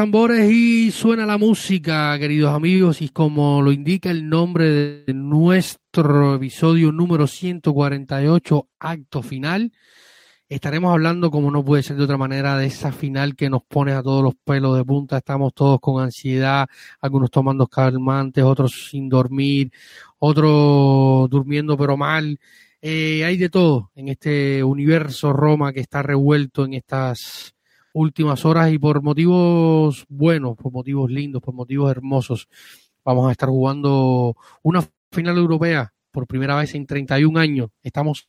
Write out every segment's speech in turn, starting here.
Tambores y suena la música, queridos amigos, y como lo indica el nombre de nuestro episodio número 148, acto final, estaremos hablando, como no puede ser de otra manera, de esa final que nos pone a todos los pelos de punta. Estamos todos con ansiedad, algunos tomando calmantes, otros sin dormir, otros durmiendo pero mal. Eh, hay de todo en este universo Roma que está revuelto en estas últimas horas y por motivos buenos, por motivos lindos, por motivos hermosos, vamos a estar jugando una final europea por primera vez en 31 años. Estamos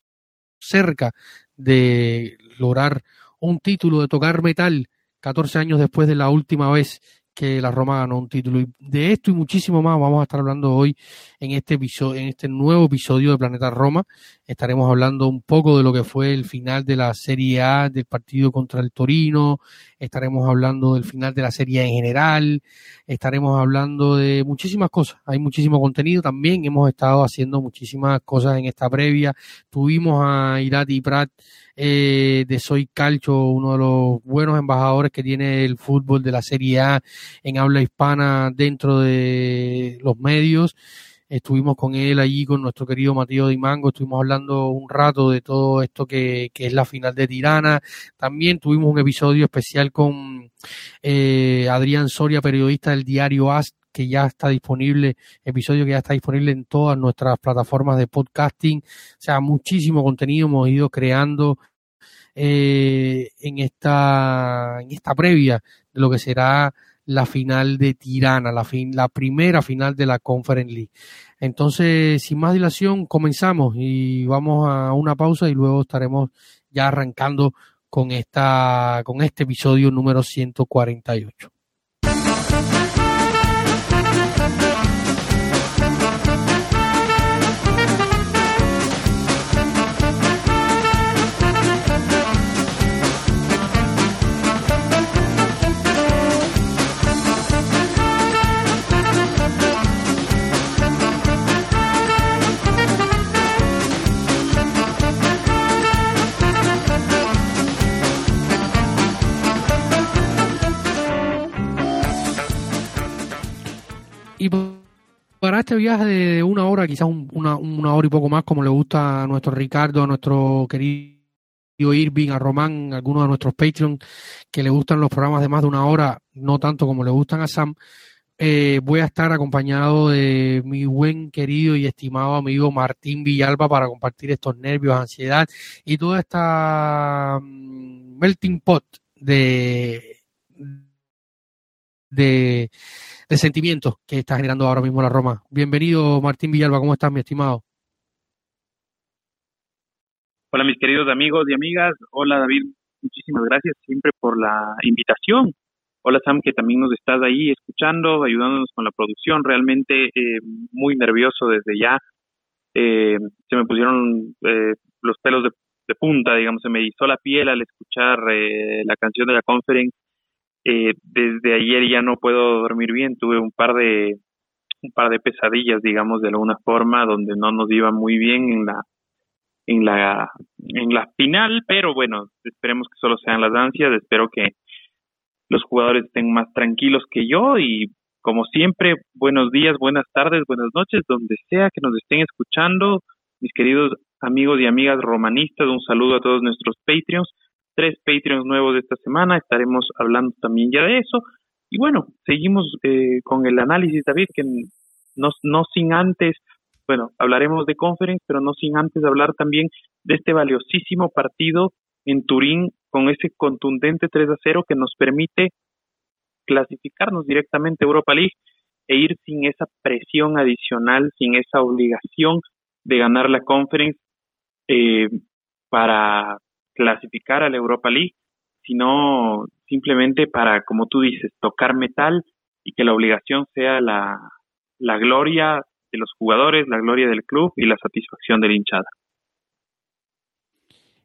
cerca de lograr un título, de tocar metal 14 años después de la última vez que la Roma ganó un título. Y de esto y muchísimo más vamos a estar hablando hoy en este episodio, en este nuevo episodio de Planeta Roma. Estaremos hablando un poco de lo que fue el final de la Serie A, del partido contra el Torino. Estaremos hablando del final de la Serie A en general. Estaremos hablando de muchísimas cosas. Hay muchísimo contenido. También hemos estado haciendo muchísimas cosas en esta previa. Tuvimos a Irati Prat eh, de Soy Calcho, uno de los buenos embajadores que tiene el fútbol de la Serie A en habla hispana dentro de los medios. Estuvimos con él allí, con nuestro querido Matías Di Mango, estuvimos hablando un rato de todo esto que, que es la final de Tirana. También tuvimos un episodio especial con eh, Adrián Soria, periodista del diario AS, que ya está disponible, episodio que ya está disponible en todas nuestras plataformas de podcasting. O sea, muchísimo contenido hemos ido creando eh, en esta en esta previa de lo que será la final de Tirana, la, fin, la primera final de la Conference League. Entonces, sin más dilación, comenzamos y vamos a una pausa y luego estaremos ya arrancando con esta con este episodio número 148. Y para este viaje de una hora, quizás una, una hora y poco más, como le gusta a nuestro Ricardo, a nuestro querido Irving, a Román, a algunos de nuestros Patreon, que le gustan los programas de más de una hora, no tanto como le gustan a Sam, eh, voy a estar acompañado de mi buen querido y estimado amigo Martín Villalba para compartir estos nervios, ansiedad y toda esta mm, melting pot de, de de sentimientos que está generando ahora mismo la Roma. Bienvenido, Martín Villalba, ¿cómo estás, mi estimado? Hola, mis queridos amigos y amigas. Hola, David. Muchísimas gracias siempre por la invitación. Hola, Sam, que también nos estás ahí escuchando, ayudándonos con la producción. Realmente eh, muy nervioso desde ya. Eh, se me pusieron eh, los pelos de de punta, digamos, se me hizo la piel al escuchar eh, la canción de la conference. Eh, desde ayer ya no puedo dormir bien, tuve un par de un par de pesadillas, digamos, de alguna forma, donde no nos iba muy bien en la en la en la final, pero bueno, esperemos que solo sean las ansias, espero que los jugadores estén más tranquilos que yo y como siempre, buenos días, buenas tardes, buenas noches, donde sea que nos estén escuchando, mis queridos amigos y amigas romanistas, un saludo a todos nuestros Patreons, tres Patreons nuevos de esta semana, estaremos hablando también ya de eso. Y bueno, seguimos eh, con el análisis, David, que no, no sin antes, bueno, hablaremos de conference, pero no sin antes hablar también de este valiosísimo partido en Turín con ese contundente 3 a 0 que nos permite clasificarnos directamente a Europa League e ir sin esa presión adicional, sin esa obligación de ganar la conference eh, para clasificar a la Europa League, sino simplemente para, como tú dices, tocar metal y que la obligación sea la, la gloria de los jugadores, la gloria del club y la satisfacción de la hinchada.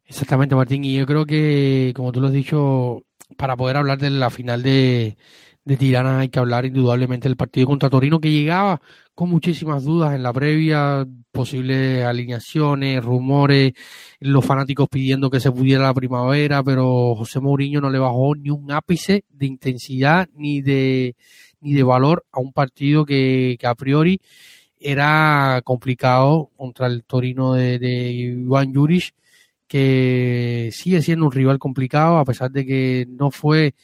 Exactamente, Martín. Y yo creo que, como tú lo has dicho, para poder hablar de la final de, de Tirana hay que hablar indudablemente del partido contra Torino que llegaba con muchísimas dudas en la previa, posibles alineaciones, rumores, los fanáticos pidiendo que se pudiera la primavera, pero José Mourinho no le bajó ni un ápice de intensidad ni de ni de valor a un partido que, a priori era complicado contra el Torino de, de Iván Juric que sigue siendo un rival complicado, a pesar de que no fue,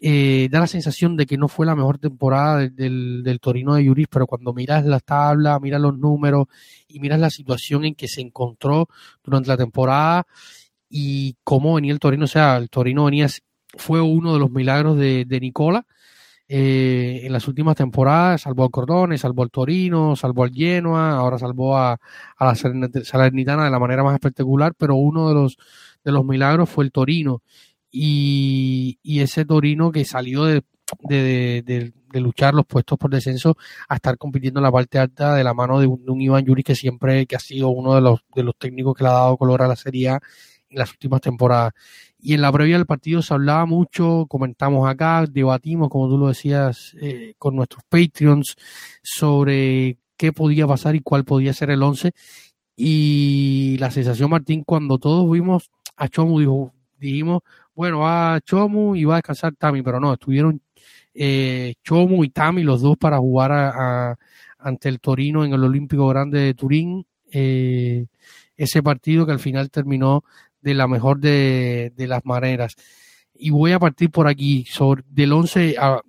eh, da la sensación de que no fue la mejor temporada del, del, Torino de Yuris, pero cuando miras la tabla, miras los números y miras la situación en que se encontró durante la temporada y cómo venía el Torino, o sea, el Torino venía, fue uno de los milagros de, de Nicola, eh, en las últimas temporadas, salvó al Cordone, salvó al Torino, salvó al Genoa, ahora salvó a, la Salernitana de la manera más espectacular, pero uno de los, de los milagros fue el Torino. Y, y ese Torino que salió de, de, luchar los puestos por descenso a estar compitiendo en la parte alta de la mano de un, de un Iván Yuri que siempre que ha sido uno de los, de los técnicos que le ha dado color a la Serie A las últimas temporadas. Y en la previa del partido se hablaba mucho, comentamos acá, debatimos, como tú lo decías, eh, con nuestros Patreons sobre qué podía pasar y cuál podía ser el 11. Y la sensación, Martín, cuando todos vimos a Chomu, dijo, dijimos, bueno, va Chomu y va a descansar Tami, pero no, estuvieron eh, Chomu y Tami los dos para jugar a, ante el Torino en el Olímpico Grande de Turín. Eh, ese partido que al final terminó de la mejor de, de las maneras. Y voy a partir por aquí, sobre del 11, a,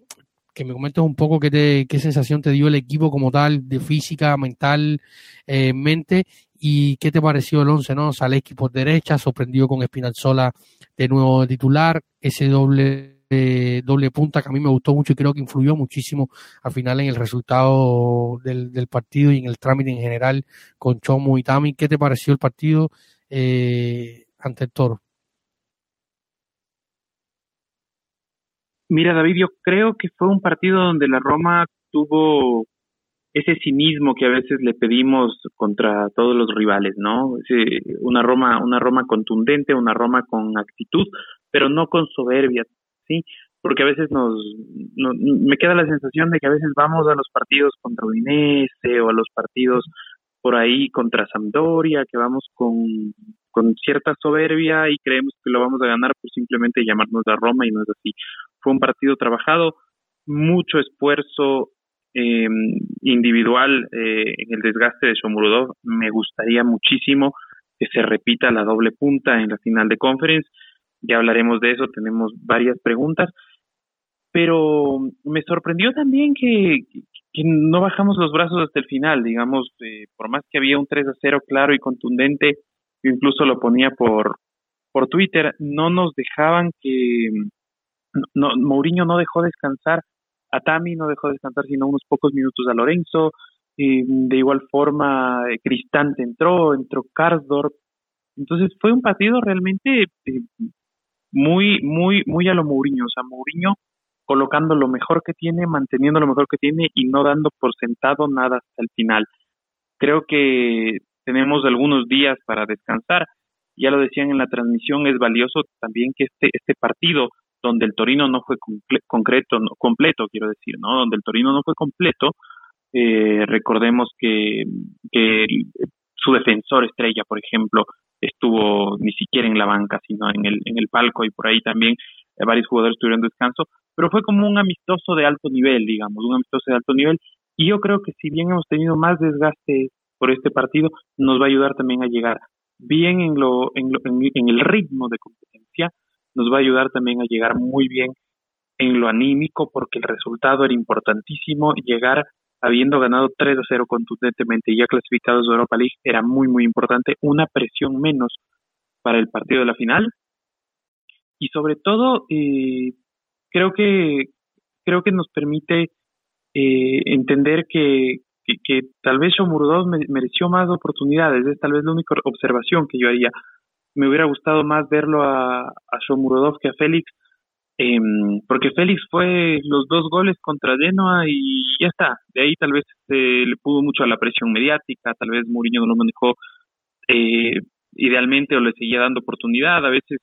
que me comentes un poco qué, te, qué sensación te dio el equipo como tal, de física, mental, eh, mente, y qué te pareció el 11, ¿no? Zaleski por derecha, sorprendido con Espinalzola de nuevo titular, ese doble eh, doble punta que a mí me gustó mucho y creo que influyó muchísimo al final en el resultado del, del partido y en el trámite en general con Chomo y Tami. ¿Qué te pareció el partido? Eh, ante el Toro? Mira, David, yo creo que fue un partido donde la Roma tuvo ese cinismo que a veces le pedimos contra todos los rivales, ¿no? una Roma, una Roma contundente, una Roma con actitud, pero no con soberbia, ¿sí? Porque a veces nos, me queda la sensación de que a veces vamos a los partidos contra Udinese o a los partidos por ahí contra Sampdoria, que vamos con con cierta soberbia y creemos que lo vamos a ganar por simplemente llamarnos a Roma y no es así. Fue un partido trabajado, mucho esfuerzo eh, individual eh, en el desgaste de Shomurudov. Me gustaría muchísimo que se repita la doble punta en la final de conference. Ya hablaremos de eso, tenemos varias preguntas. Pero me sorprendió también que, que no bajamos los brazos hasta el final, digamos, eh, por más que había un 3 a 0 claro y contundente, incluso lo ponía por, por Twitter, no nos dejaban que, no, Mourinho no dejó descansar a Tami, no dejó descansar sino unos pocos minutos a Lorenzo, de igual forma eh, Cristante entró, entró Karsdorp, entonces fue un partido realmente eh, muy, muy, muy a lo Mourinho, o sea, Mourinho colocando lo mejor que tiene, manteniendo lo mejor que tiene y no dando por sentado nada hasta el final. Creo que tenemos algunos días para descansar. ya lo decían en la transmisión, es valioso también que este, este partido donde el Torino no fue concreto, completo, quiero decir, ¿no? Donde el Torino no fue completo, eh, recordemos que, que su defensor estrella, por ejemplo, estuvo ni siquiera en la banca, sino en el, en el palco y por ahí también eh, varios jugadores tuvieron descanso, pero fue como un amistoso de alto nivel, digamos, un amistoso de alto nivel. Y yo creo que si bien hemos tenido más desgaste por este partido, nos va a ayudar también a llegar bien en, lo, en, lo, en, el ritmo de competencia, nos va a ayudar también a llegar muy bien en lo anímico, porque el resultado era importantísimo. Llegar habiendo ganado 3 a 0 contundentemente y ya clasificados de Europa League era muy, muy importante. Una presión menos para el partido de la final. Y sobre todo, eh, creo que creo que nos permite eh, entender que, que, tal vez Shomurudov mereció más oportunidades. Es tal vez la única observación que yo haría. Me hubiera gustado más verlo a, a Shomurudov que a Félix, eh, porque Félix fue los dos goles contra Genoa y ya está. De ahí tal vez se le pudo mucho a la presión mediática, tal vez Mourinho no lo manejó eh, idealmente o le seguía dando oportunidad. A veces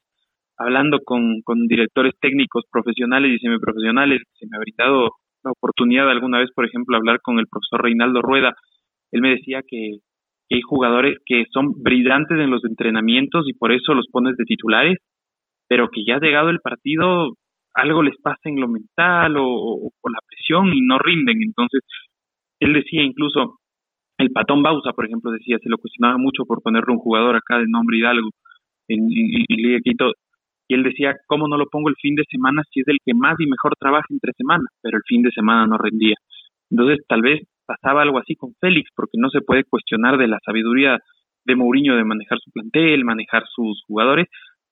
hablando con, con directores técnicos profesionales y semiprofesionales, se me ha brindado la oportunidad alguna vez, por ejemplo, hablar con el profesor Reinaldo Rueda. Él me decía que, hay jugadores que son brillantes en los entrenamientos y por eso los pones de titulares, pero que ya ha llegado el partido, algo les pasa en lo mental o, o, la presión y no rinden. Entonces, él decía incluso, el patón Bausa, por ejemplo, decía, se lo cuestionaba mucho por ponerle un jugador acá de nombre Hidalgo en, en, en Quito, y él decía, ¿cómo no lo pongo el fin de semana si es el que más y mejor trabaja entre semanas? Pero el fin de semana no rendía. Entonces, tal vez pasaba algo así con Félix, porque no se puede cuestionar de la sabiduría de Mourinho de manejar su plantel, manejar sus jugadores,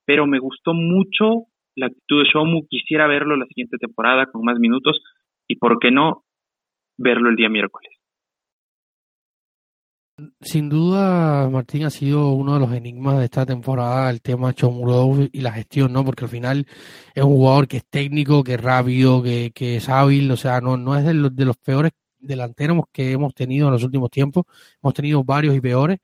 pero me gustó mucho la actitud de Shomu, quisiera verlo la siguiente temporada con más minutos y por qué no verlo el día miércoles. Sin duda, Martín ha sido uno de los enigmas de esta temporada, el tema Chomurov y la gestión, ¿no? Porque al final es un jugador que es técnico, que es rápido, que, que es hábil, o sea, no, no es de los, de los peores delanteros que hemos tenido en los últimos tiempos. Hemos tenido varios y peores.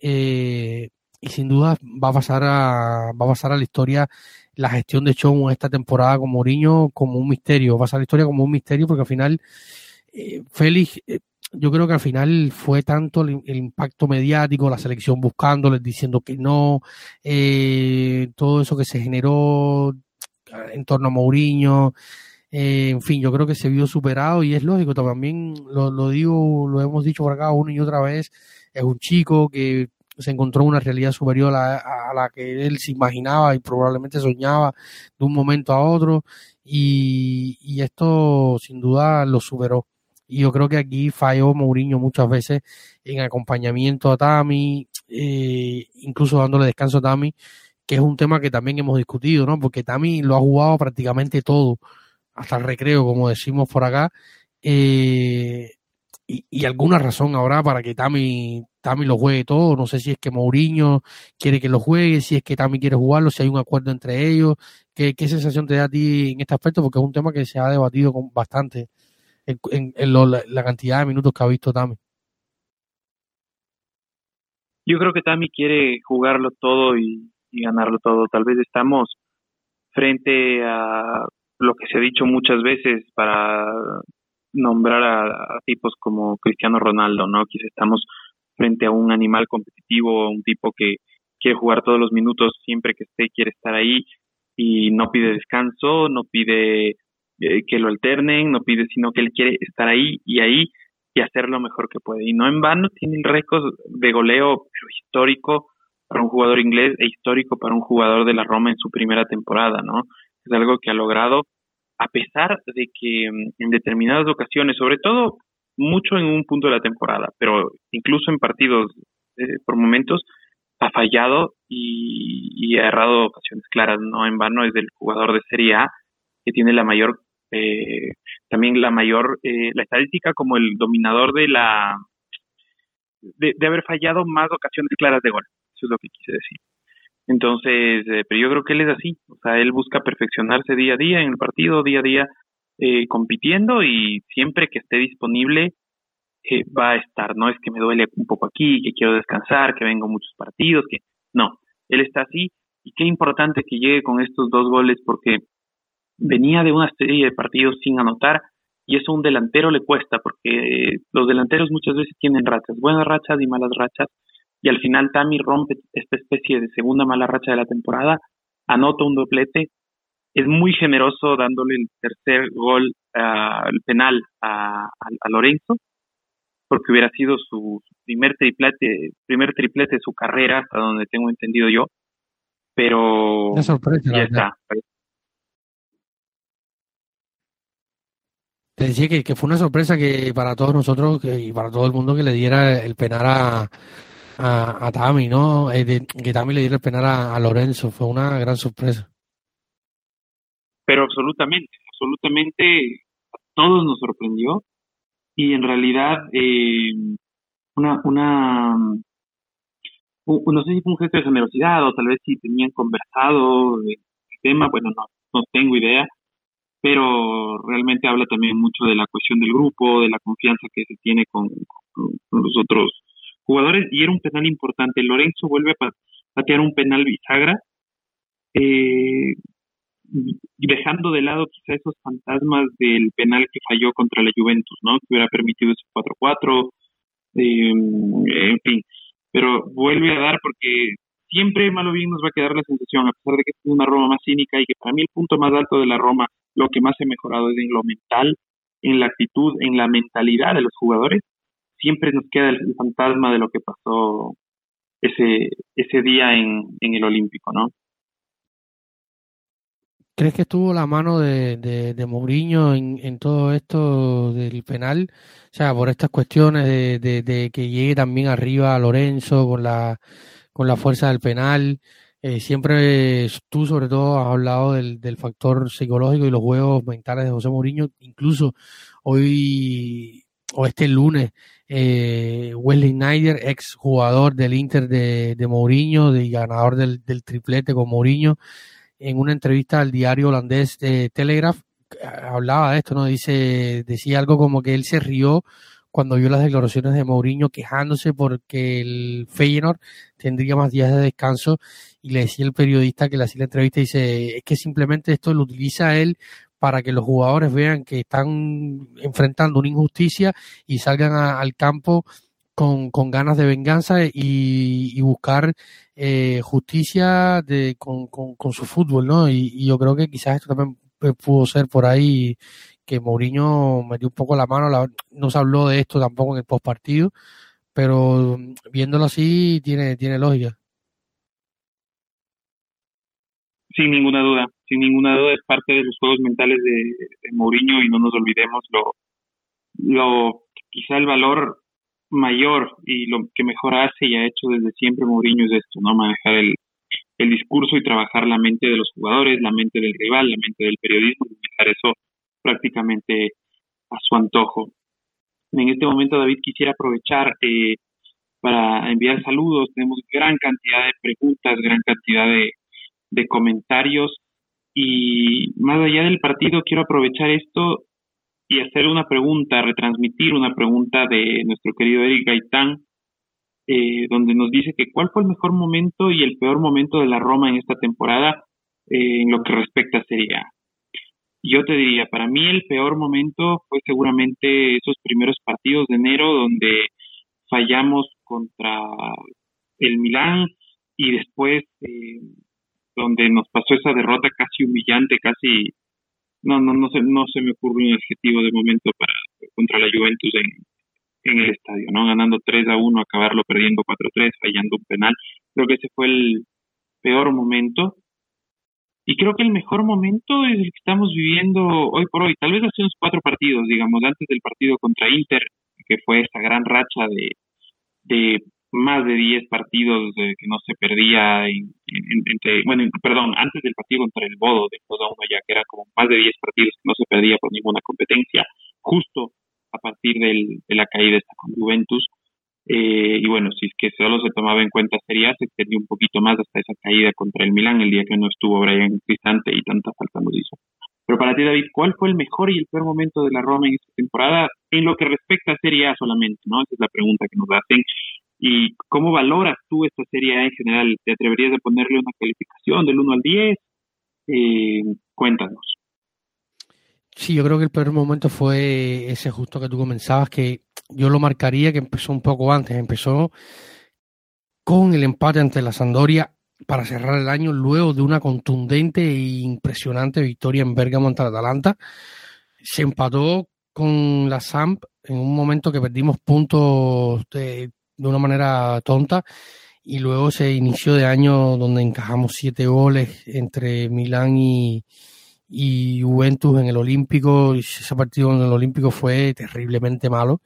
Eh, y sin duda va a pasar a, va a pasar a la historia la gestión de Chomu esta temporada con Mourinho como un misterio. Va a pasar a la historia como un misterio porque al final eh, Félix eh, yo creo que al final fue tanto el, impacto mediático, la selección buscándoles, diciendo que no, eh, todo eso que se generó en torno a Mourinho, eh, en fin, yo creo que se vio superado y es lógico, también lo, lo digo, lo hemos dicho por acá una y otra vez, es un chico que se encontró una realidad superior a, a, la que él se imaginaba y probablemente soñaba de un momento a otro y, y esto sin duda lo superó. Y yo creo que aquí falló Mourinho muchas veces en acompañamiento a Tami, eh, incluso dándole descanso a Tami, que es un tema que también hemos discutido, ¿no? Porque Tami lo ha jugado prácticamente todo, hasta el recreo, como decimos por acá. Eh, y, y, alguna razón habrá para que Tami, Tami lo juegue todo. No sé si es que Mourinho quiere que lo juegue, si es que Tami quiere jugarlo, si hay un acuerdo entre ellos. ¿Qué, qué sensación te da a ti en este aspecto? Porque es un tema que se ha debatido con bastante en, en, lo, la, cantidad de minutos que ha visto Tami. Yo creo que Tami quiere jugarlo todo y, ganarlo todo. Tal vez estamos frente a lo que se ha dicho muchas veces para nombrar a, tipos como Cristiano Ronaldo, ¿no? Quizás estamos frente a un animal competitivo, un tipo que quiere jugar todos los minutos siempre que esté, quiere estar ahí y no pide descanso, no pide eh, que lo alternen, no pide, sino que él quiere estar ahí y ahí y hacer lo mejor que puede. Y no en vano tiene el récord de goleo histórico para un jugador inglés e histórico para un jugador de la Roma en su primera temporada, ¿no? Es algo que ha logrado a pesar de que mm, en determinadas ocasiones, sobre todo mucho en un punto de la temporada, pero incluso en partidos eh, por momentos, ha fallado y, y, ha errado ocasiones claras, no en vano es el jugador de Serie A que tiene la mayor eh, también la mayor, eh, la estadística como el dominador de la, de, haber fallado más ocasiones claras de gol. Eso es lo que quise decir. Entonces, eh, pero yo creo que él es así, o sea, él busca perfeccionarse día a día en el partido, día a día eh, compitiendo y siempre que esté disponible va a estar, no es que me duele un poco aquí, que quiero descansar, que vengo muchos partidos, que no, él está así y qué importante que llegue con estos dos goles porque venía de una serie de partidos sin anotar y eso a un delantero le cuesta porque los delanteros muchas veces tienen rachas, buenas rachas y malas rachas y al final Tami rompe esta especie de segunda mala racha de la temporada, anota un doblete, es muy generoso dándole el tercer gol, uh, el penal a, Lorenzo, porque hubiera sido su primer triplete, primer triplete de su carrera, hasta donde tengo entendido yo, pero ya está. Te decía que, fue una sorpresa que para todos nosotros y para todo el mundo que le diera el penal a, a, a Tami, ¿no? Eh, que Tami le diera el penal a, Lorenzo, fue una gran sorpresa. Pero absolutamente, absolutamente a todos nos sorprendió y en realidad eh, una, una, no sé si fue un gesto de generosidad o tal vez si tenían conversado el tema, bueno, no, no tengo idea, pero realmente habla también mucho de la cuestión del grupo, de la confianza que se tiene con, los otros jugadores y era un penal importante. Lorenzo vuelve a patear un penal bisagra, eh, dejando de lado quizá esos fantasmas del penal que falló contra la Juventus, ¿no? Que hubiera permitido ese 4-4, eh, en fin. Pero vuelve a dar porque siempre malo bien nos va a quedar la sensación, a pesar de que es una Roma más cínica y que para mí el punto más alto de la Roma, lo que más he mejorado es en lo mental, en la actitud, en la mentalidad de los jugadores, siempre nos queda el, fantasma de lo que pasó ese, ese día en, en el Olímpico, ¿no? ¿Crees que estuvo la mano de, de, de Mourinho en, en, todo esto del penal? O sea, por estas cuestiones de, de, que llegue también arriba Lorenzo con la, con la fuerza del penal. Eh, siempre tú, sobre todo, has hablado del, del factor psicológico y los juegos mentales de José Mourinho. Incluso hoy o este lunes eh, Wesley Snyder, ex jugador del Inter de, de Mourinho, de ganador del, del, triplete con Mourinho, en una entrevista al diario holandés de Telegraph, hablaba de esto, ¿no? Dice, decía algo como que él se rió cuando vio las declaraciones de Mourinho quejándose porque el Feyenoord tendría más días de descanso y le decía el periodista que le hacía la entrevista dice es que simplemente esto lo utiliza él para que los jugadores vean que están enfrentando una injusticia y salgan al campo con, con, ganas de venganza y, buscar eh, justicia de, con, con, su fútbol, ¿no? Y, yo creo que quizás esto también pudo ser por ahí que Mourinho metió un poco la mano, no se habló de esto tampoco en el postpartido, pero viéndolo así tiene, tiene lógica. Sin ninguna duda, sin ninguna duda es parte de los juegos mentales de, de Mourinho y no nos olvidemos lo, lo quizá el valor mayor y lo que mejor hace y ha hecho desde siempre Mourinho es esto, ¿no? Manejar el, el discurso y trabajar la mente de los jugadores, la mente del rival, la mente del periodismo, manejar eso prácticamente a su antojo. En este momento, David, quisiera aprovechar eh, para enviar saludos. Tenemos gran cantidad de preguntas, gran cantidad de, comentarios y más allá del partido quiero aprovechar esto y hacer una pregunta, retransmitir una pregunta de nuestro querido Eric Gaitán, eh, donde nos dice que cuál fue el mejor momento y el peor momento de la Roma en esta temporada eh, en lo que respecta a Serie. Yo te diría, para mí el peor momento fue seguramente esos primeros partidos de enero donde fallamos contra el Milán y después eh, donde nos pasó esa derrota casi humillante, casi no no no se no se me ocurre un adjetivo de momento para contra la Juventus en, en el estadio, ¿no? Ganando 3 a 1, acabarlo perdiendo 4-3, fallando un penal. Creo que ese fue el peor momento. Y creo que el mejor momento es el que estamos viviendo hoy por hoy. Tal vez hace unos cuatro partidos, digamos, antes del partido contra Inter, que fue esa gran racha de, de más de 10 partidos que no se perdía entre, bueno, perdón, antes del partido contra el Bodo de toda una ya que era como más de 10 partidos que no se perdía por ninguna competencia, justo a partir del, de la caída esta con Juventus. Eh, y bueno, si es que solo se tomaba en cuenta Serie A, se extendió un poquito más hasta esa caída contra el Milán el día que no estuvo Brian Cristante y tanta falta nos hizo. Pero para ti, David, ¿cuál fue el mejor y el peor momento de la Roma en esta temporada en lo que respecta a Serie A solamente? ¿no? Esa es la pregunta que nos hacen ¿Y cómo valoras tú esta Serie A en general? ¿Te atreverías a ponerle una calificación del 1 al 10? Eh, cuéntanos. Sí, yo creo que el peor momento fue ese justo que tú comenzabas, que yo lo marcaría que empezó un poco antes, empezó con el empate ante la Sandoria para cerrar el año luego de una contundente e impresionante victoria en Bergamo ante Atalanta. Se empató con la Samp en un momento que perdimos puntos de, de una manera tonta y luego se inició de año donde encajamos siete goles entre Milán y, y Juventus en el Olímpico. Ese partido en el Olímpico fue terriblemente malo.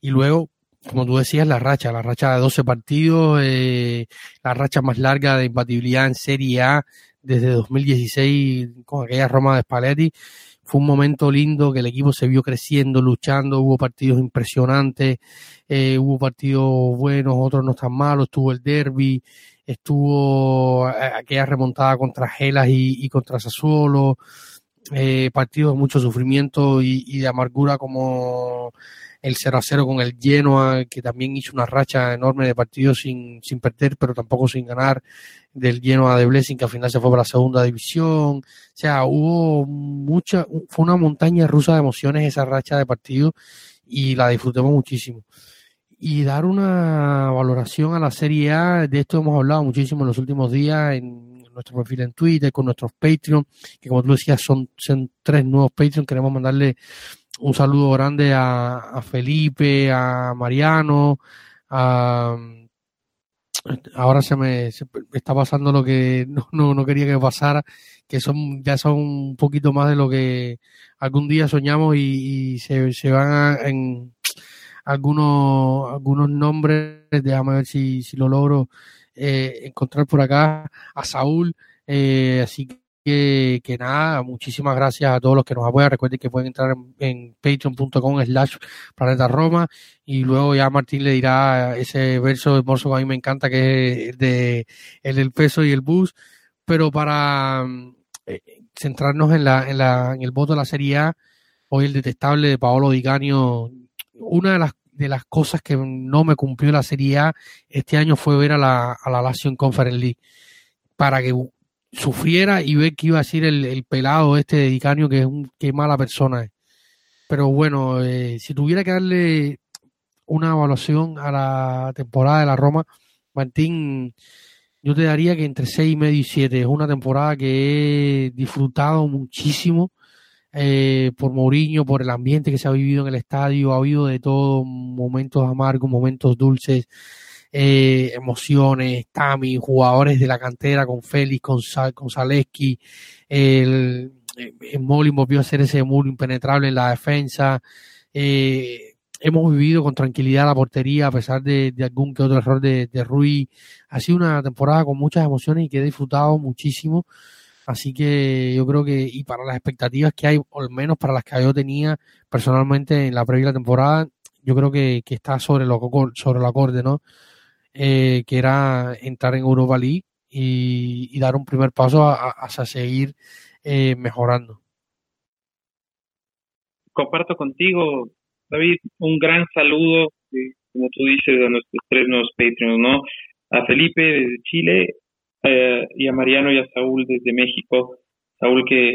Y luego, como tú decías, la racha, la racha de 12 partidos, eh, la racha más larga de imbatibilidad en Serie A desde 2016 con aquella Roma de Spalletti. Fue un momento lindo que el equipo se vio creciendo, luchando, hubo partidos impresionantes, eh, hubo partidos buenos, otros no tan malos, estuvo el derby, estuvo eh, aquella remontada contra Gelas y, contra Sassuolo, eh, partidos de mucho sufrimiento y, de amargura como el 0 a 0 con el Genoa, que también hizo una racha enorme de partidos sin, sin perder, pero tampoco sin ganar, del Genoa de Blessing, que al final se fue para la segunda división. O sea, hubo mucha, fue una montaña rusa de emociones esa racha de partidos y la disfrutemos muchísimo y dar una valoración a la Serie A. De esto hemos hablado muchísimo en los últimos días en nuestro perfil en Twitter, con nuestros Patreon, que como tú decías son, tres nuevos Patreon. Queremos mandarle un saludo grande a, Felipe, a Mariano, a... Ahora se me, está pasando lo que no, no, quería que pasara, que son ya son un poquito más de lo que algún día soñamos y, se, se van en, algunos, algunos nombres, déjame ver si, si lo logro eh, encontrar por acá, a Saúl, eh, así que, que nada, muchísimas gracias a todos los que nos apoyan, recuerden que pueden entrar en, patreon.com slash planeta Roma y luego ya Martín le dirá ese verso hermoso que a mí me encanta que es de el del peso y el bus, pero para eh, centrarnos en la, en la, en el voto de la Serie A, hoy el detestable de Paolo Diganio una de las, de las cosas que no me cumplió la Serie A este año fue ver a la, a la Lazio en Conference League para que sufriera y ver que iba a ser el, pelado este de Dicanio que es un qué mala persona es. Pero bueno, eh, si tuviera que darle una evaluación a la temporada de la Roma, Martín, yo te daría que entre seis y medio y siete. Es una temporada que he disfrutado muchísimo eh, por Mourinho, por el ambiente que se ha vivido en el estadio, ha habido de todo, momentos amargos, momentos dulces, eh, emociones, Tami, jugadores de la cantera con Félix, con, con Zaleski, el, el eh, Molin volvió a hacer ese muro impenetrable en la defensa, hemos vivido con tranquilidad la portería a pesar de, algún que otro error de, de Rui, ha sido una temporada con muchas emociones y que he disfrutado muchísimo Así que yo creo que, y para las expectativas que hay, o al menos para las que yo tenía personalmente en la previa temporada, yo creo que, está sobre lo, sobre el acorde, ¿no? Eh, que era entrar en Europa League y, dar un primer paso hacia seguir eh, mejorando. Comparto contigo, David, un gran saludo, eh, como tú dices, a nuestros tres nuevos Patreons, ¿no? A Felipe de Chile, eh, y a Mariano y a Saúl desde México. Saúl que,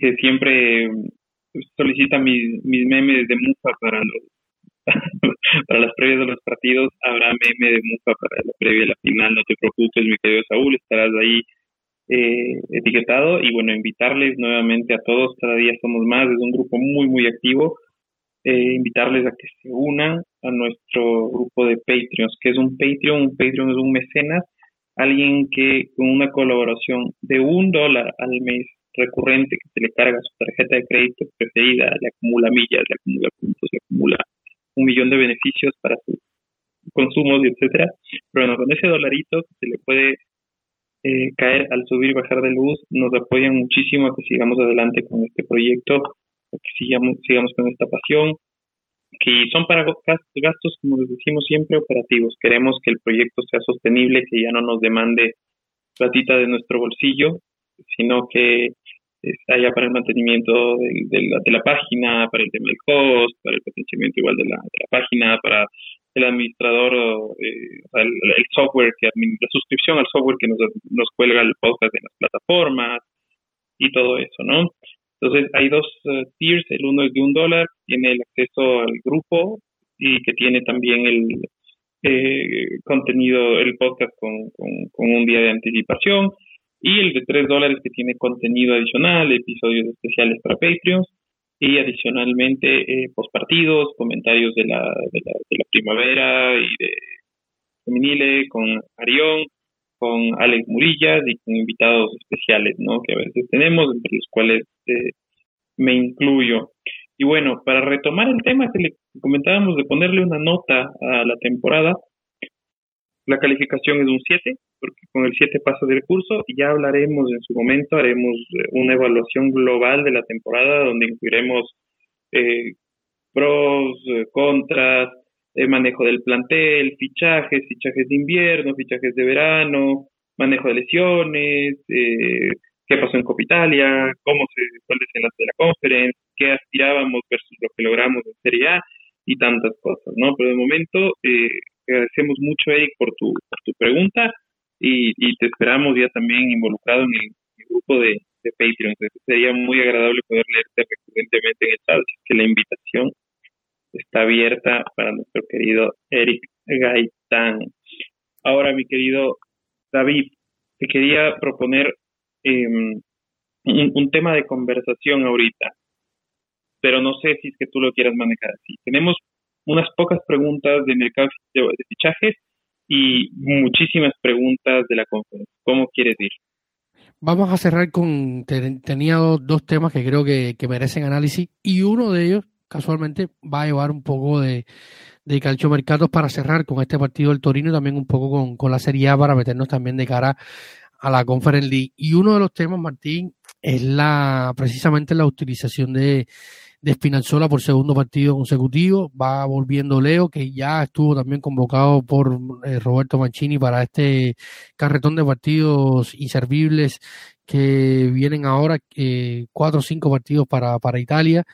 que siempre solicita mis, mis memes de Mufa para los para las previas de los partidos. Habrá meme de Mufa para la previa de la final. No te preocupes, mi querido Saúl, estarás ahí eh, etiquetado. Y bueno, invitarles nuevamente a todos. Cada día somos más. Es un grupo muy, muy activo. Eh, invitarles a que se unan a nuestro grupo de Patreons. que es un Patreon? Un Patreon es un mecenas alguien que con una colaboración de un dólar al mes recurrente que se le carga su tarjeta de crédito preferida, le acumula millas, le acumula puntos, le acumula un millón de beneficios para sus consumos etcétera. Pero bueno, con ese dolarito que se le puede eh, caer al subir y bajar de luz, nos apoyan muchísimo a que sigamos adelante con este proyecto, a que sigamos, sigamos con esta pasión, que son para gastos, como les decimos siempre, operativos. Queremos que el proyecto sea sostenible, que ya no nos demande platita de nuestro bolsillo, sino que está para el mantenimiento de, la, página, para el tema del host, para el potenciamiento igual de la, página, para el administrador, eh, el, software que la suscripción al software que nos, nos cuelga el podcast en las plataformas y todo eso, ¿no? Entonces hay dos eh, tiers, el uno es de un dólar, tiene el acceso al grupo y que tiene también el eh, contenido, el podcast con, con un día de anticipación y el de 3 dólares que tiene contenido adicional, episodios especiales para Patreons y adicionalmente eh, postpartidos, comentarios de la, de la, de la primavera y de Feminile con Arión, con Alex Murillas y con invitados especiales, ¿no? Que a veces tenemos, entre los cuales eh, me incluyo. Y bueno, para retomar el tema que le comentábamos de ponerle una nota a la temporada, la calificación es un 7, porque con el 7 pasa del curso y ya hablaremos en su momento, haremos eh, una evaluación global de la temporada donde incluiremos eh, pros, eh, contras, el manejo del plantel, fichajes, fichajes de invierno, fichajes de verano, manejo de lesiones, qué pasó en Copa Italia, cómo se, es el de la conferencia, qué aspirábamos versus lo que logramos en Serie A y tantas cosas, ¿no? Pero de momento eh, agradecemos mucho, Eric, por tu, por tu pregunta y, y te esperamos ya también involucrado en el, grupo de, de Patreon. sería muy agradable poder leerte recurrentemente en el chat, que la invitación está abierta para nuestro querido Eric Gaitán. Ahora, mi querido David, te quería proponer em, un, tema de conversación ahorita, pero no sé si es que tú lo quieras manejar así. Tenemos unas pocas preguntas de mercado de, fichajes y muchísimas preguntas de la conferencia. ¿Cómo quieres ir? Vamos a cerrar con, tenía dos temas que creo que, merecen análisis y uno de ellos casualmente va a llevar un poco de, de calcio mercados para cerrar con este partido del Torino y también un poco con, con la Serie A para meternos también de cara a la Conference League. Y uno de los temas, Martín, es la precisamente la utilización de, de Spinazzola por segundo partido consecutivo. Va volviendo Leo, que ya estuvo también convocado por eh, Roberto Mancini para este carretón de partidos inservibles que vienen ahora, eh, cuatro o cinco partidos para, para Italia.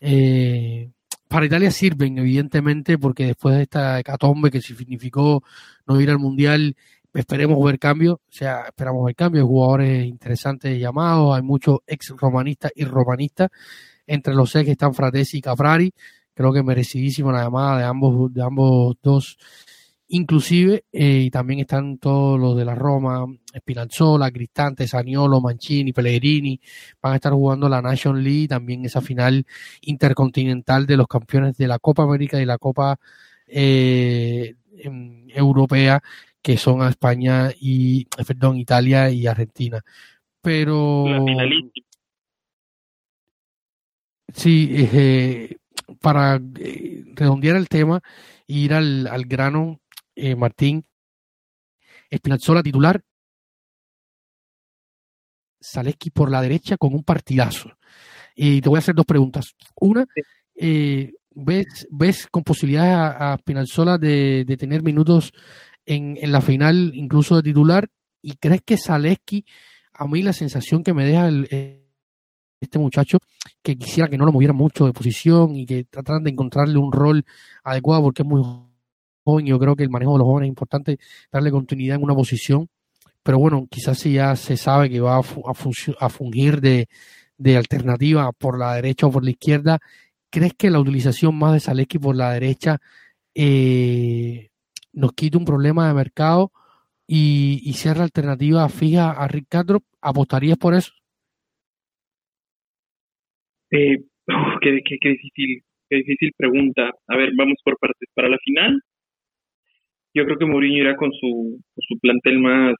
Eh, para Italia sirven, evidentemente, porque después de esta hecatombe que significó no ir al Mundial, esperemos ver cambios, o sea, esperamos ver cambios, jugadores interesantes llamados, hay muchos ex romanistas y romanistas entre los seis que están Fratesi y Caprari. Creo que merecidísimo la llamada de ambos, de ambos dos, inclusive, eh, y también están todos los de la Roma, Spinazzola, Cristante, Saniolo, Mancini, Pellegrini, van a estar jugando la Nation League, también esa final intercontinental de los campeones de la Copa América y la Copa eh, Europea, que son a España y, perdón, Italia y Argentina. Pero... Sí, eh, para eh, redondear el tema e ir al, al grano, eh, Martín, Espinazzola titular, Zaleski por la derecha con un partidazo. Y te voy a hacer dos preguntas. Una, eh, ¿ves, ¿ves con posibilidad a, a de, de, tener minutos en, en, la final, incluso de titular? ¿Y crees que Zaleski, a mí la sensación que me deja el, este muchacho que quisiera que no lo movieran mucho de posición y que trataran de encontrarle un rol adecuado porque es muy joven. Yo creo que el manejo de los jóvenes es importante, darle continuidad en una posición. Pero bueno, quizás si ya se sabe que va a, a, fungir de, alternativa por la derecha o por la izquierda, ¿crees que la utilización más de Zaleski por la derecha eh, nos quita un problema de mercado y, y la alternativa fija a Rick ¿Apostarías por eso? Eh, qué, difícil, qué difícil pregunta. A ver, vamos por partes. Para la final, yo creo que Mourinho irá con su, su plantel más,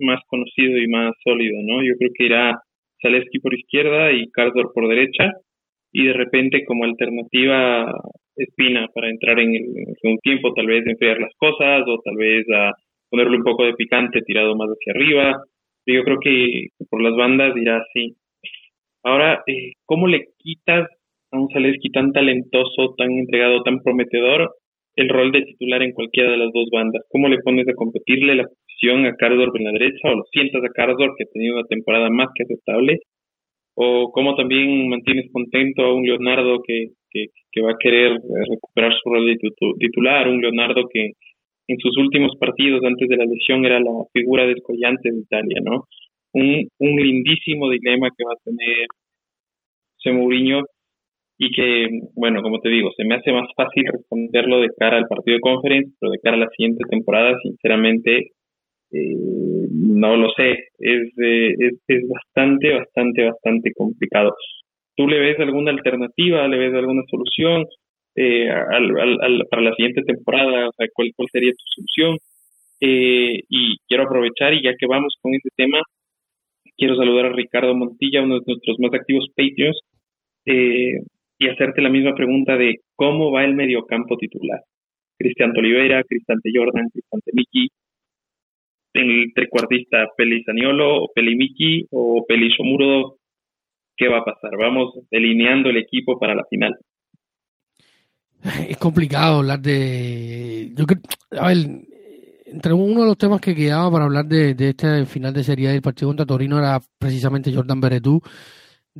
más conocido y más sólido, ¿no? Yo creo que irá Zaleski por izquierda y Cardor por derecha y de repente como alternativa Espina para entrar en, el, un tiempo, tal vez enfriar las cosas o tal vez a ponerle un poco de picante tirado más hacia arriba. Yo creo que por las bandas irá así. Ahora, eh, ¿cómo le quitas a un Zaleski tan talentoso, tan entregado, tan prometedor, el rol de titular en cualquiera de las dos bandas? ¿Cómo le pones a competirle la posición a Cardor en la derecha o lo sientas a Cardor que ha tenido una temporada más que aceptable o cómo también mantienes contento a un Leonardo que, que, va a querer recuperar su rol de titular, un Leonardo que en sus últimos partidos antes de la lesión era la figura descollante de Italia, ¿no? Un, un lindísimo dilema que va a tener Mourinho y que, bueno, como te digo, se me hace más fácil responderlo de cara al partido de conferencia, pero de cara a la siguiente temporada, sinceramente, eh, no lo sé, es, es, es bastante, bastante, bastante complicado. ¿Tú le ves alguna alternativa, le ves alguna solución eh, al, para la siguiente temporada? O sea, ¿cuál, cuál sería tu solución? Eh, y quiero aprovechar, y ya que vamos con este tema, quiero saludar a Ricardo Montilla, uno de nuestros más activos Patreons, eh, y hacerte la misma pregunta de cómo va el mediocampo titular. Cristian Oliveira, Cristante Jordan, Cristante Miki, el trecuartista Peli Saniolo, o Peli Miki o Peli Shomuro, ¿qué va a pasar? Vamos delineando el equipo para la final. Es complicado hablar de. Yo creo. A ver, entre uno de los temas que quedaba para hablar de, de este final de serie del partido contra Torino era precisamente Jordan Beretú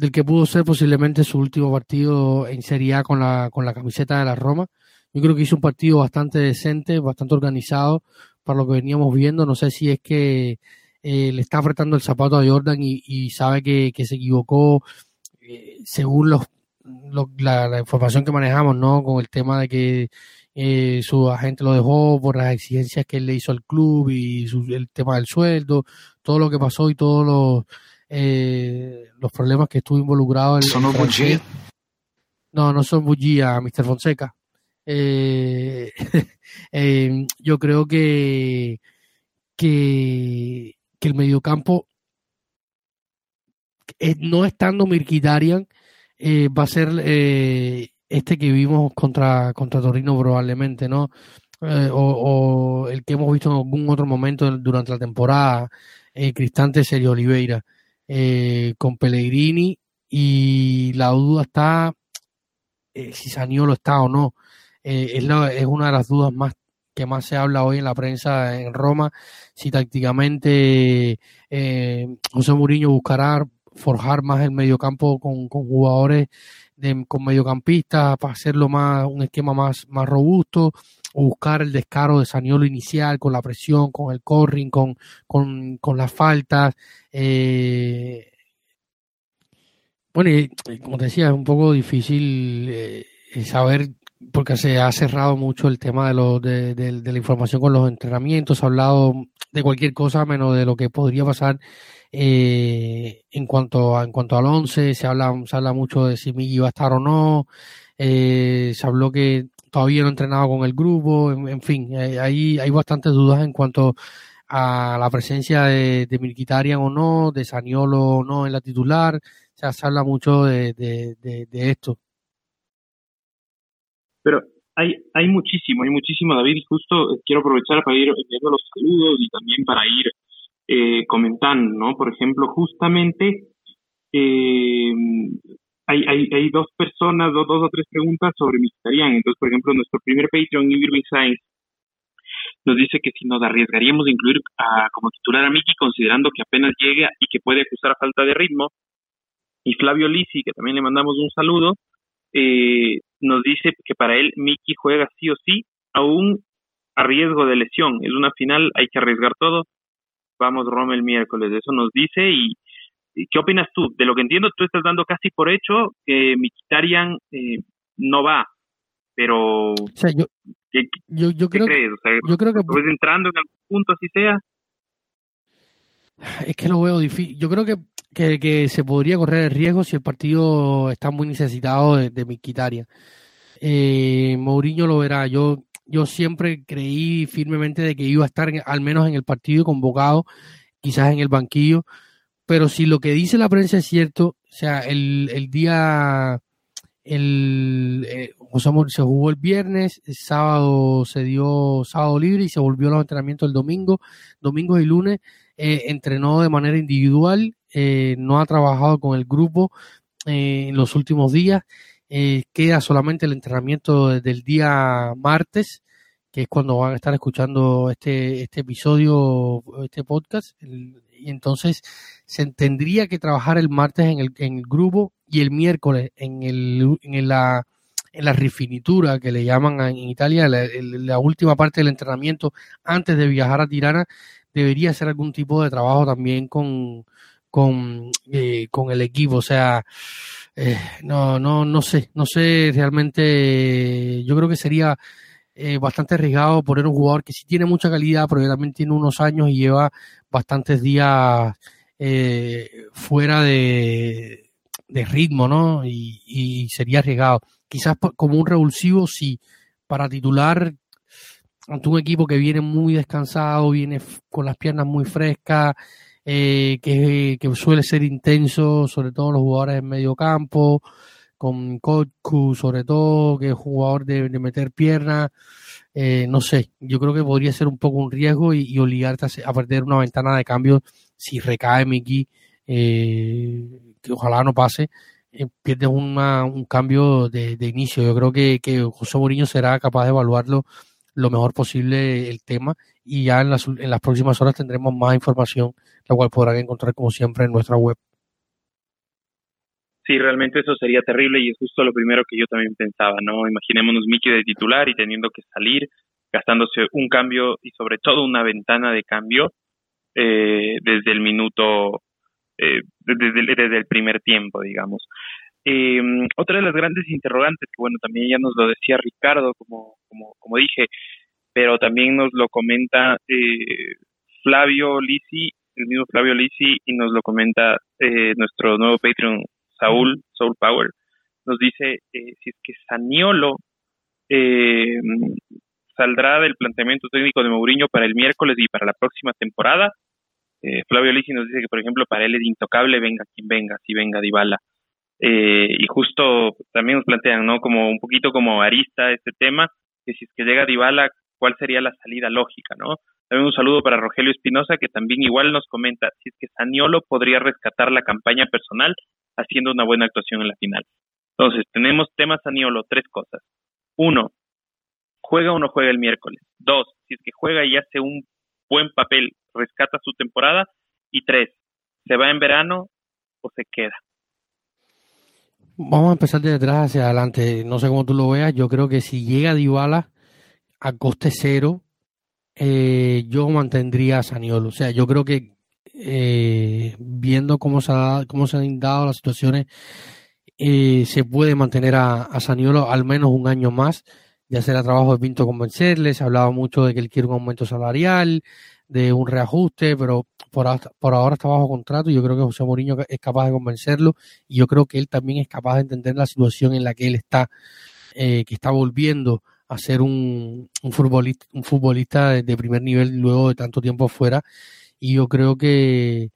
del que pudo ser posiblemente su último partido en Serie A con la, con la camiseta de la Roma. Yo creo que hizo un partido bastante decente, bastante organizado para lo que veníamos viendo. No sé si es que eh, le está apretando el zapato a Jordan y, sabe que, se equivocó eh, según los, la, información que manejamos, ¿no? Con el tema de que eh, su agente lo dejó por las exigencias que él le hizo al club y el tema del sueldo, todo lo que pasó y todos los eh, los problemas que estuvo involucrado en ¿Son No, no son bullía, Mr. Fonseca. Eh, eh, yo creo que, que, el mediocampo, eh, no estando Mirkitarian, va a ser este que vimos contra, contra Torino probablemente, ¿no? o, el que hemos visto en algún otro momento durante la temporada, Cristante Serio Oliveira. Eh, con Pellegrini y la duda está eh, si Saniolo está o no. Eh, es, es una de las dudas más que más se habla hoy en la prensa en Roma, si tácticamente José Mourinho buscará forjar más el mediocampo con, con jugadores de, con mediocampistas para hacerlo más un esquema más, más robusto o buscar el descaro de Saniolo inicial con la presión, con el corring, con, con, con las faltas. Eh, bueno, y, como decía, es un poco difícil eh, saber porque se ha cerrado mucho el tema de, lo, de, de, la información con los entrenamientos, se ha hablado de cualquier cosa menos de lo que podría pasar eh, en cuanto a, en cuanto al 11, se habla, se habla mucho de si Migi va a estar o no, eh, se habló que todavía no ha entrenado con el grupo, en, fin, eh, hay, hay bastantes dudas en cuanto a la presencia de, de o no, de Saniolo o no en la titular, o se habla mucho de, de, esto. Pero hay, hay muchísimo, hay muchísimo, David, y justo eh, quiero aprovechar para ir enviando los saludos y también para ir eh, comentando, ¿no? Por ejemplo, justamente eh, hay, hay, hay dos personas, dos, dos o tres preguntas sobre Mkhitaryan. Entonces, por ejemplo, nuestro primer Patreon, Irving Sainz, nos dice que si nos arriesgaríamos de incluir a, como titular a Miki, considerando que apenas llegue y que puede acusar a falta de ritmo. Y Flavio Lisi, que también le mandamos un saludo, eh, nos dice que para él Miki juega sí o sí, aún a riesgo de lesión. Es una final, hay que arriesgar todo. Vamos, Roma, el miércoles. Eso nos dice y ¿Qué opinas tú? De lo que entiendo, tú estás dando casi por hecho que Mkhitaryan eh, no va, pero yo, ¿qué, yo, creo, crees? yo creo que ¿Lo entrando en algún punto así sea? Es que lo veo difícil. Yo creo que, que, se podría correr el riesgo si el partido está muy necesitado de, de Mkhitaryan. Eh, Mourinho lo verá. Yo, yo siempre creí firmemente de que iba a estar al menos en el partido convocado, quizás en el banquillo pero si lo que dice la prensa es cierto, o sea, el, el día, el, eh, se jugó el viernes, el sábado se dio sábado libre y se volvió a los entrenamientos el domingo, domingo y lunes, eh, entrenó de manera individual, eh, no ha trabajado con el grupo en los últimos días, queda solamente el entrenamiento del día martes, que es cuando van a estar escuchando este, este episodio, este podcast. y entonces se tendría que trabajar el martes en el, en el grupo y el miércoles en, el, en la en la refinitura que le llaman en Italia, la, última parte del entrenamiento antes de viajar a Tirana, debería ser algún tipo de trabajo también con, con, eh, con el equipo. O sea, eh, no, no, no sé, no sé realmente, yo creo que sería eh, bastante arriesgado poner un jugador que sí tiene mucha calidad, pero también tiene unos años y lleva bastantes días fuera de, ritmo, ¿no? Y, y sería arriesgado. Quizás como un revulsivo, sí, para titular ante un equipo que viene muy descansado, viene con las piernas muy frescas, eh, que, suele ser intenso, sobre todo los jugadores en medio campo, con Kotku sobre todo, que es jugador de, meter piernas. Eh, no sé, yo creo que podría ser un poco un riesgo y, obligarte a, perder una ventana de cambio si recae Miki, eh, que ojalá no pase, pierdes un cambio de, inicio. Yo creo que, José Mourinho será capaz de evaluarlo lo mejor posible el tema y ya en las, en las próximas horas tendremos más información, la cual podrán encontrar como siempre en nuestra web. Sí, realmente eso sería terrible y es justo lo primero que yo también pensaba, ¿no? Imaginémonos Mickey de titular y teniendo que salir, gastándose un cambio y sobre todo una ventana de cambio eh, desde el minuto, eh, desde, desde el primer tiempo, digamos. Eh, otra de las grandes interrogantes, que bueno, también ya nos lo decía Ricardo, como, como, como dije, pero también nos lo comenta eh, Flavio Lisi, el mismo Flavio Lisi, y nos lo comenta eh, nuestro nuevo Patreon, Saúl, Soul Power, nos dice eh, si es que Saniolo eh, saldrá del planteamiento técnico de Mourinho para el miércoles y para la próxima temporada. Eh, Flavio Lisi nos dice que, por ejemplo, para él es intocable, venga quien venga, si venga Dybala. Eh, y justo también nos plantean, ¿no? Como un poquito como arista este tema, que si es que llega Dybala, ¿cuál sería la salida lógica, no? También un saludo para Rogelio Espinosa, que también igual nos comenta si es que Saniolo podría rescatar la campaña personal haciendo una buena actuación en la final. Entonces, tenemos tema Saniolo, tres cosas. Uno, ¿juega o no juega el miércoles? Dos, si es que juega y hace un buen papel, rescata su temporada. Y tres, ¿se va en verano o se queda? Vamos a empezar de atrás hacia adelante. No sé cómo tú lo veas. Yo creo que si llega Dybala a coste cero, eh, yo mantendría a Saniolo. O sea, yo creo que eh, viendo cómo se, ha, cómo se han dado las situaciones, eh, se puede mantener a, a, Saniolo al menos un año más. Ya será trabajo de Pinto convencerle. Se hablaba mucho de que él quiere un aumento salarial, de un reajuste, pero por, por ahora está bajo contrato y yo creo que José Mourinho es capaz de convencerlo y yo creo que él también es capaz de entender la situación en la que él está, eh, que está volviendo a ser un, un futbolista, un futbolista de, primer nivel luego de tanto tiempo fuera y yo creo que,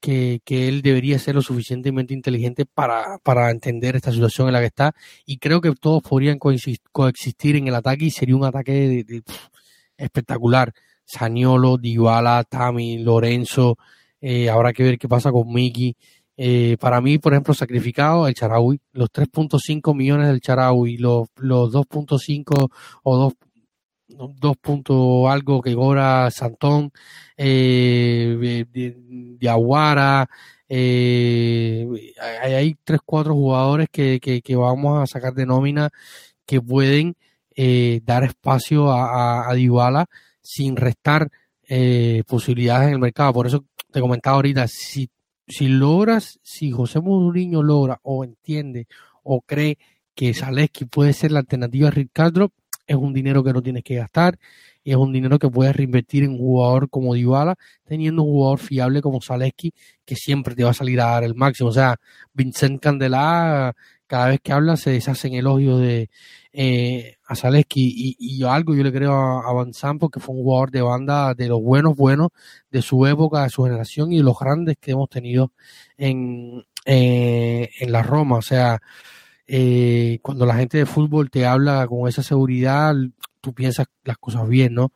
que, que, él debería ser lo suficientemente inteligente para, para entender esta situación en la que está y creo que todos podrían coexistir en el ataque y sería un ataque espectacular. Saniolo, Dybala, Tami, Lorenzo, eh, habrá que ver qué pasa con Miki. Eh, para mí, por ejemplo, sacrificado el Charaui, los 3.5 millones del Charaui, los, los 2.5 o 2, 2. algo que cobra Santón, eh, Aguara, eh, hay, tres, cuatro jugadores que, que, vamos a sacar de nómina que pueden eh, dar espacio a, a, sin restar eh, posibilidades en el mercado. Por eso te comentaba ahorita, si, si logras, si José Mourinho logra o entiende o cree que Zaleski puede ser la alternativa a Ricardo, es un dinero que no tienes que gastar y es un dinero que puedes reinvertir en un jugador como Dybala, teniendo un jugador fiable como Zaleski que siempre te va a salir a dar el máximo. O sea, Vincent Candela cada vez que habla se deshacen elogios de eh, a Zaleski y, algo yo le creo a, a porque fue un jugador de banda de los buenos buenos de su época, de su generación y de los grandes que hemos tenido en, eh, en la Roma. O sea, eh, cuando la gente de fútbol te habla con esa seguridad, tú piensas las cosas bien, ¿no?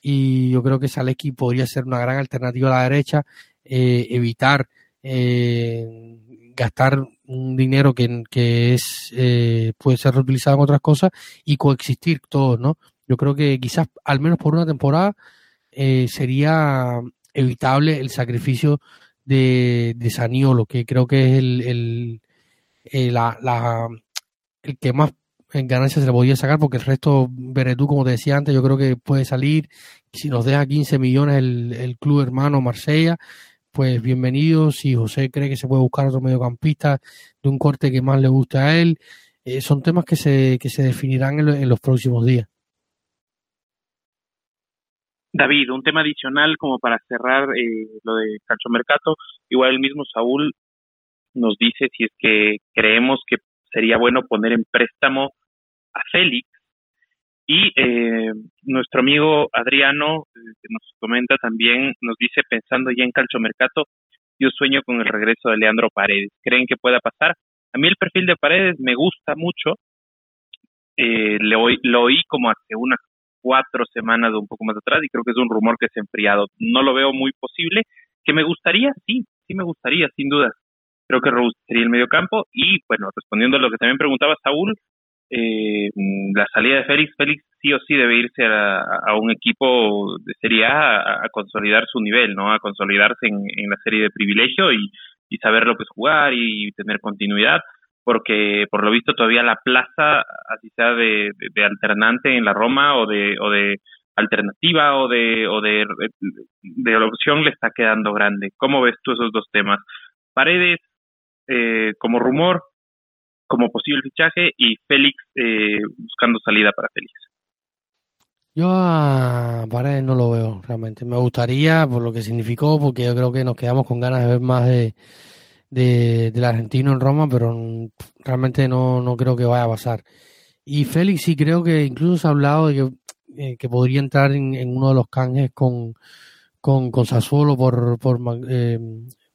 Y yo creo que Zaleski podría ser una gran alternativa a la derecha, eh, evitar eh, gastar un dinero que, que es eh, puede ser reutilizado en otras cosas y coexistir todos, ¿no? yo creo que quizás al menos por una temporada eh, sería evitable el sacrificio de, de Saniolo, que creo que es el, el, eh, la, la, el que más en ganancias se le podía sacar, porque el resto, Beretú, como te decía antes, yo creo que puede salir. Si nos deja 15 millones el, club hermano Marsella, pues bienvenido. Si José cree que se puede buscar otro mediocampista de un corte que más le guste a él, eh, son temas que se, que se definirán en, los próximos días. David, un tema adicional como para cerrar eh, lo de Cacho Mercato, igual el mismo Saúl nos dice si es que creemos que sería bueno poner en préstamo a Félix y eh, nuestro amigo Adriano, que nos comenta también, nos dice, pensando ya en Calchomercato, yo sueño con el regreso de Leandro Paredes. ¿Creen que pueda pasar? A mí el perfil de Paredes me gusta mucho. Eh, lo oí como hace unas cuatro semanas o un poco más atrás y creo que es un rumor que se ha enfriado. No lo veo muy posible. ¿Que me gustaría? Sí, sí me gustaría, sin duda. Creo que sería el medio campo y, bueno, respondiendo a lo que también preguntaba Saúl, eh, la salida de Félix, Félix sí o sí debe irse a, un equipo de Serie A, consolidar su nivel, ¿no? A consolidarse en, la serie de privilegio y, saber lo que es jugar y tener continuidad, porque por lo visto todavía la plaza, así sea de, alternante en la Roma o de, o de alternativa o de, o de, de, opción le está quedando grande. ¿Cómo ves tú esos dos temas? Paredes, eh, como rumor, como posible fichaje y Félix eh, buscando salida para Félix. Yo a Paredes no lo veo realmente. Me gustaría por lo que significó, porque yo creo que nos quedamos con ganas de ver más de, de del argentino en Roma, pero realmente no, no creo que vaya a pasar. Y Félix sí creo que incluso se ha hablado de que, eh, que podría entrar en, uno de los canjes con, con, con Sassuolo por, por eh,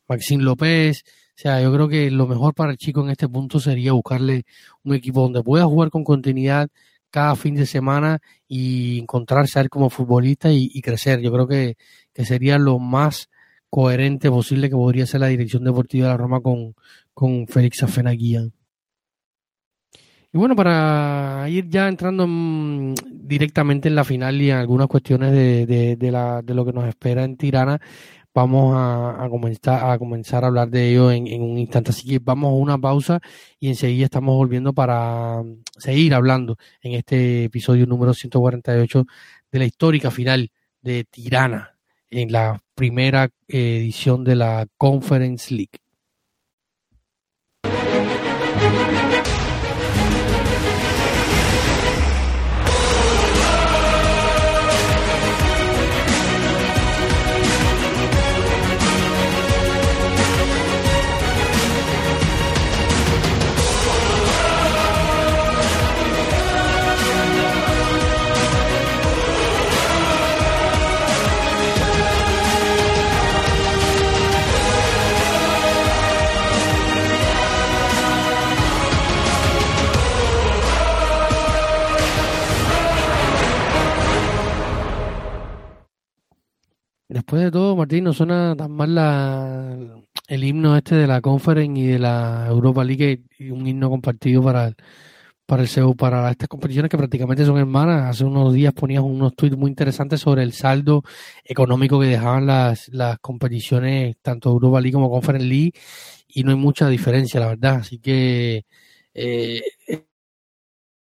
Maxim López o sea, yo creo que lo mejor para el chico en este punto sería buscarle un equipo donde pueda jugar con continuidad cada fin de semana y encontrarse a él como futbolista y, crecer. Yo creo que, sería lo más coherente posible que podría ser la dirección deportiva de la Roma con, con Félix Afenaguía. Y bueno, para ir ya entrando directamente en la final y en algunas cuestiones de, de, de, la, de lo que nos espera en Tirana, vamos a, comenzar, a comenzar a hablar de ello en, un instante. Así que vamos a una pausa y enseguida estamos volviendo para mm, seguir hablando en este episodio número 148 de la histórica final de Tirana en la primera edición de la Conference League. Después de todo, Martín, no suena tan mal la, el himno este de la Conference y de la Europa League y un himno compartido para el, para el CEU, para estas competiciones que prácticamente son hermanas. Hace unos días ponías unos tweets muy interesantes sobre el saldo económico que dejaban las, las competiciones, tanto Europa League como Conference League, y no hay mucha diferencia, la verdad. Así que eh,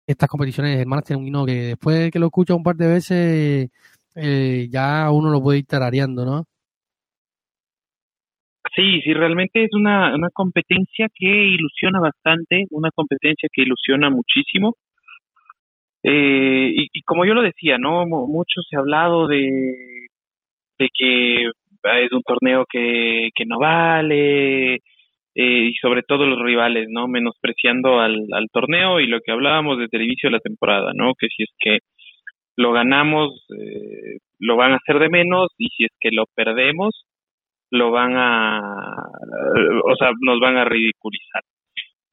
estas competiciones hermanas tienen un himno que después de que lo escuchas un par de veces eh, ya uno lo puede ir tarareando, ¿no? Sí, sí, realmente es una, una competencia que ilusiona bastante, una competencia que ilusiona muchísimo. Eh, y, como yo lo decía, ¿no? Mucho se ha hablado de, de que es un torneo que, que no vale, eh, y sobre todo los rivales, ¿no? Menospreciando al, al torneo y lo que hablábamos desde el inicio de la temporada, ¿no? Que si es que lo ganamos, eh, lo van a hacer de menos y si es que lo perdemos, lo van a, o sea, nos van a ridiculizar.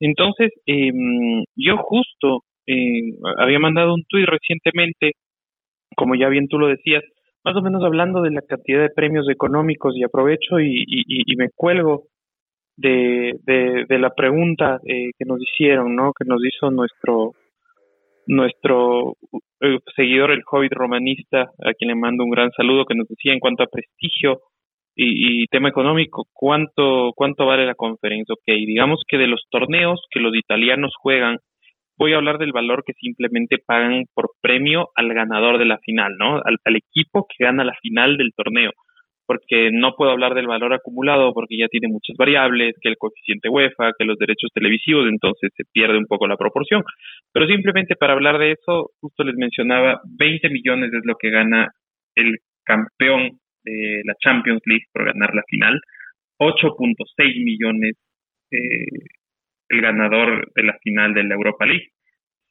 Entonces, eh, yo justo eh, había mandado un tuit recientemente, como ya bien tú lo decías, más o menos hablando de la cantidad de premios económicos y aprovecho y, y, y me cuelgo de, de, de la pregunta eh, que nos hicieron, ¿no? Que nos hizo nuestro nuestro eh, seguidor, el Hobbit romanista, a quien le mando un gran saludo, que nos decía en cuanto a prestigio y, tema económico, ¿cuánto, ¿cuánto vale la conferencia? Ok, digamos que de los torneos que los italianos juegan, voy a hablar del valor que simplemente pagan por premio al ganador de la final, ¿no? Al equipo que gana la final del torneo porque no puedo hablar del valor acumulado porque ya tiene muchas variables, que el coeficiente UEFA, que los derechos televisivos, entonces se pierde un poco la proporción. Pero simplemente para hablar de eso, justo les mencionaba, 20 millones es lo que gana el campeón de la Champions League por ganar la final, 8.6 millones eh, el ganador de la final de la Europa League.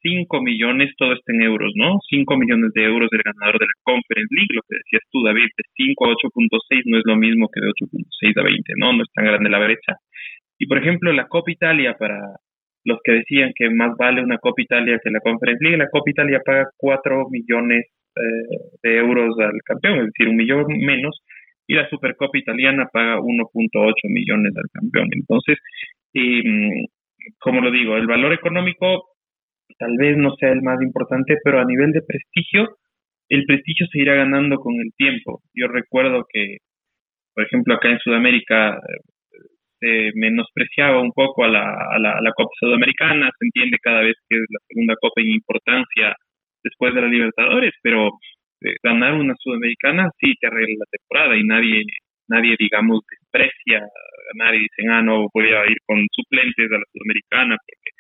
5 millones, todo está en euros, ¿no? 5 millones de euros del ganador de la Conference League, lo que decías tú, David, de 5 a 8.6 no es lo mismo que de 8.6 a 20, ¿no? No es tan grande la brecha. Y por ejemplo, la Copa Italia, para los que decían que más vale una Copa Italia que la Conference League, la Copa Italia paga 4 millones eh, de euros al campeón, es decir, un millón menos, y la Supercopa Italiana paga 1.8 millones al campeón. Entonces, mm, como lo digo, el valor económico tal vez no sea el más importante, pero a nivel de prestigio, el prestigio se irá ganando con el tiempo. Yo recuerdo que, por ejemplo, acá en Sudamérica eh, se menospreciaba un poco a la, a la, Copa Sudamericana, se entiende cada vez que es la segunda Copa en importancia después de la Libertadores, pero eh, ganar una Sudamericana sí te arregla la temporada y nadie, nadie digamos, desprecia ganar y dicen, ah, no, voy a ir con suplentes a la Sudamericana porque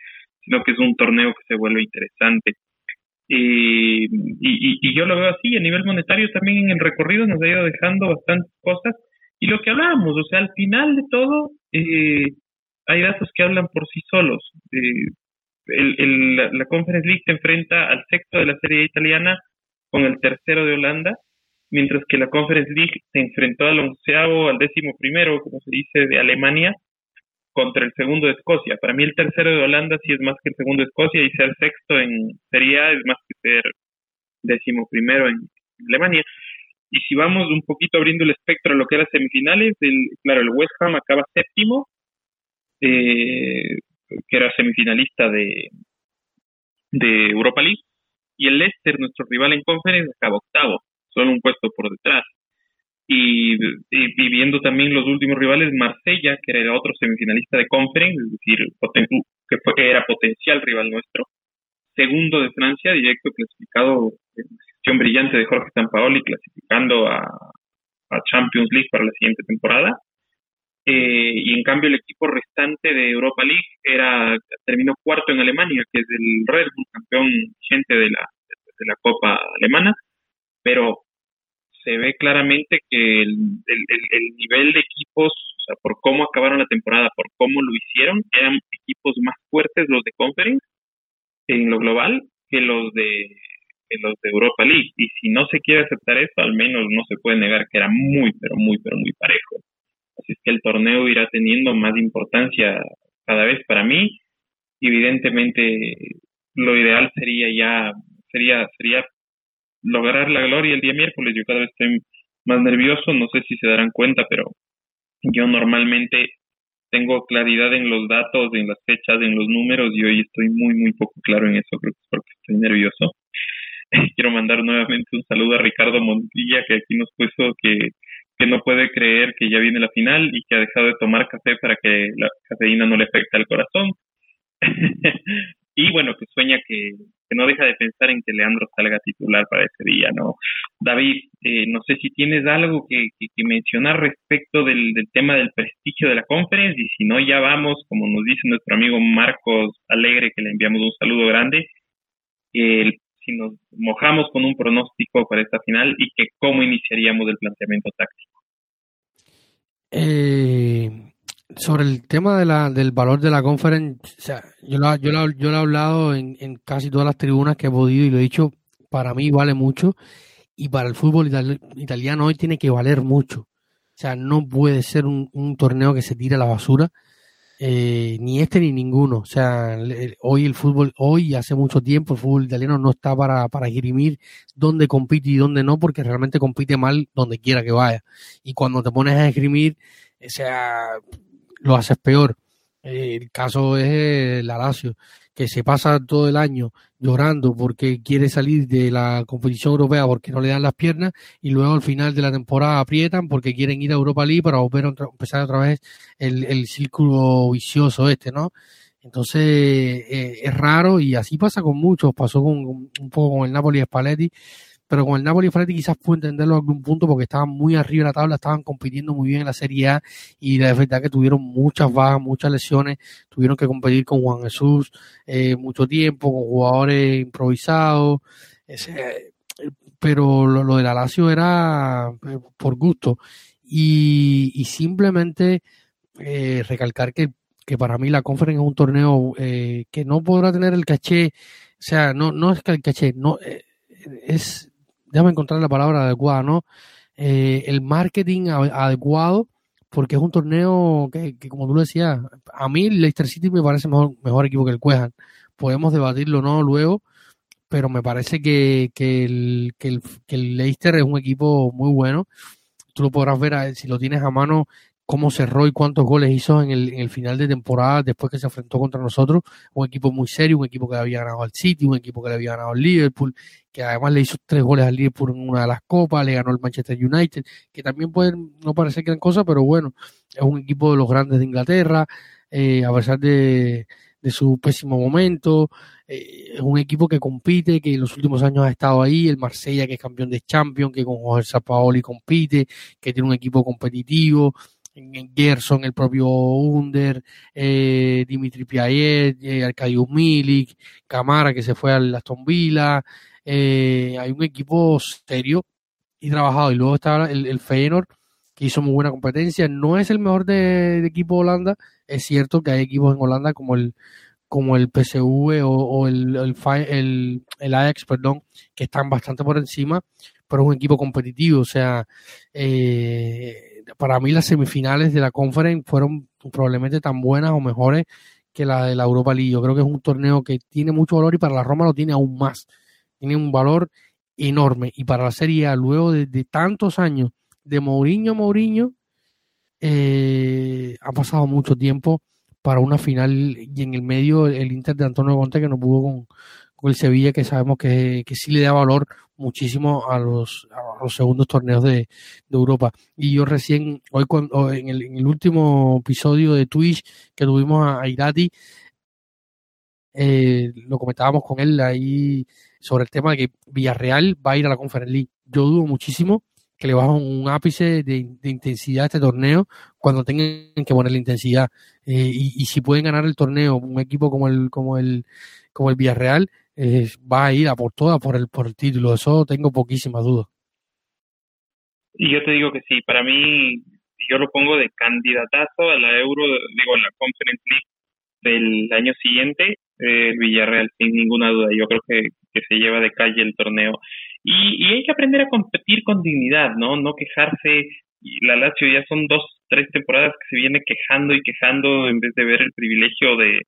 sino que es un torneo que se vuelve interesante. Y, y, yo lo veo así, a nivel monetario también en el recorrido nos ha ido dejando bastantes cosas. Y lo que hablábamos, o sea, al final de todo, eh, hay datos que hablan por sí solos. Eh, el, la, Conference League se enfrenta al sexto de la serie italiana con el tercero de Holanda, mientras que la Conference League se enfrentó al onceavo, al décimo primero, como se dice, de Alemania, contra el segundo de Escocia. Para mí el tercero de Holanda sí es más que el segundo de Escocia y ser sexto en Serie A es más que ser décimo primero en Alemania. Y si vamos un poquito abriendo el espectro a lo que eran semifinales, el, claro, el West Ham acaba séptimo, eh, que era semifinalista de, de Europa League, y el Leicester, nuestro rival en conference, acaba octavo, solo un puesto por detrás y, viendo también los últimos rivales, Marsella, que era otro semifinalista de Conference, es decir, que, fue, era potencial rival nuestro, segundo de Francia, directo clasificado gestión brillante de Jorge Sampaoli, clasificando a, Champions League para la siguiente temporada. Eh, y en cambio el equipo restante de Europa League era terminó cuarto en Alemania, que es el Red Bull, campeón vigente de la, de la Copa Alemana, pero se ve claramente que el, nivel de equipos, o sea, por cómo acabaron la temporada, por cómo lo hicieron, eran equipos más fuertes los de Conference en lo global que los de los de Europa League. Y si no se quiere aceptar eso, al menos no se puede negar que era muy, pero muy, pero muy parejo. Así es que el torneo irá teniendo más importancia cada vez para mí. Evidentemente, lo ideal sería ya, sería, sería lograr la gloria el día miércoles. Yo cada vez estoy más nervioso, no sé si se darán cuenta, pero yo normalmente tengo claridad en los datos, en las fechas, en los números y hoy estoy muy, muy poco claro en eso, creo que es porque estoy nervioso. Quiero mandar nuevamente un saludo a Ricardo Montilla, que aquí nos puso que, que no puede creer que ya viene la final y que ha dejado de tomar café para que la cafeína no le afecte al corazón. y bueno, que sueña que, no deja de pensar en que Leandro salga titular para ese día, ¿no? David, eh, no sé si tienes algo que, mencionar respecto del, tema del prestigio de la conferencia y si no, ya vamos, como nos dice nuestro amigo Marcos Alegre, que le enviamos un saludo grande, si nos mojamos con un pronóstico para esta final y que cómo iniciaríamos el planteamiento táctico. Eh, sobre el tema de la, del valor de la conferencia, o sea, yo, lo, yo, lo, yo lo he hablado en, en, casi todas las tribunas que he podido y lo he dicho, para mí vale mucho y para el fútbol italiano hoy tiene que valer mucho. O sea, no puede ser un, un torneo que se tire a la basura, eh, ni este ni ninguno. O sea, hoy el fútbol, hoy hace mucho tiempo el fútbol italiano no está para, para dónde compite y dónde no, porque realmente compite mal donde quiera que vaya. Y cuando te pones a esgrimir, o sea, lo haces peor. el caso es la Lazio. que se pasa todo el año llorando porque quiere salir de la competición europea porque no le dan las piernas y luego al final de la temporada aprietan porque quieren ir a Europa League para volver a empezar otra vez el, el círculo vicioso este, ¿no? Entonces eh, es raro y así pasa con muchos, pasó con, un poco con el Napoli y Spalletti, pero con el Napoli Spalletti quizás puedo entenderlo a algún punto porque estaban muy arriba de la tabla, estaban compitiendo muy bien en la Serie A y la verdad que tuvieron muchas bajas, muchas lesiones, tuvieron que competir con Juan Jesús eh, mucho tiempo, con jugadores improvisados, ese, pero lo, lo de la Lazio era eh, por gusto. Y, y simplemente eh, recalcar que que para mí la Conference es un torneo eh, que no podrá tener el caché, o sea, no, no es que el caché, no, eh, es, déjame encontrar la palabra adecuada, ¿no? Eh, el marketing adecuado, porque es un torneo que, como tú lo decías, a mí Leicester City me parece mejor, mejor equipo que el Cuejan. Podemos debatirlo no luego, pero me parece que, el, que, el, que el Leicester es un equipo muy bueno. Tú lo podrás ver si lo tienes a mano cómo cerró y cuántos goles hizo en el, final de temporada después que se enfrentó contra nosotros. Un equipo muy serio, un equipo que le había ganado al City, un equipo que le había ganado al Liverpool, que además le hizo tres goles al Liverpool en una de las copas, le ganó el Manchester United, que también puede no parecer gran cosa, pero bueno, es un equipo de los grandes de Inglaterra, eh, a pesar de, de su pésimo momento. Eh, es un equipo que compite, que en los últimos años ha estado ahí. El Marsella, que es campeón de Champions, que con Jorge Sapaoli compite, que tiene un equipo competitivo en Gerson, el propio Under, eh, Dimitri Piaget, eh, Milik, Camara que se fue al Aston Villa, eh, hay un equipo serio y trabajado. Y luego está el, el Feyenoord que hizo muy buena competencia, no es el mejor de, equipo Holanda, es cierto que hay equipos en Holanda como el como el PSV o, el, el, el, Ajax, perdón, que están bastante por encima, pero es un equipo competitivo, o sea, eh, para mí las semifinales de la Conference fueron probablemente tan buenas o mejores que la de la Europa League. Yo creo que es un torneo que tiene mucho valor y para la Roma lo tiene aún más. Tiene un valor enorme. Y para la Serie A, luego de, tantos años de Mourinho a Mourinho, eh, ha pasado mucho tiempo para una final y en el medio el Inter de Antonio Conte que no pudo con, el Sevilla, que sabemos que, que sí le da valor muchísimo a los, a los segundos torneos de, de, Europa. Y yo recién, hoy cuando, en, el, en el último episodio de Twitch que tuvimos a, Irati, eh, lo comentábamos con él ahí sobre el tema de que Villarreal va a ir a la Conference League. Yo dudo muchísimo que le bajen un ápice de, de, intensidad a este torneo cuando tengan que poner la intensidad. Eh, y, y, si pueden ganar el torneo, un equipo como el, como el, como el Villarreal, eh, va a ir a por todas por el, por el título. Eso tengo poquísimas dudas. Y yo te digo que sí, para mí, yo lo pongo de candidatazo a la Euro, digo, a la Conference League del año siguiente, el Villarreal, sin ninguna duda. Yo creo que, que se lleva de calle el torneo. Y hay que aprender a competir con dignidad, ¿no? No quejarse. La Lazio ya son dos, tres temporadas que se viene quejando y quejando en vez de ver el privilegio de,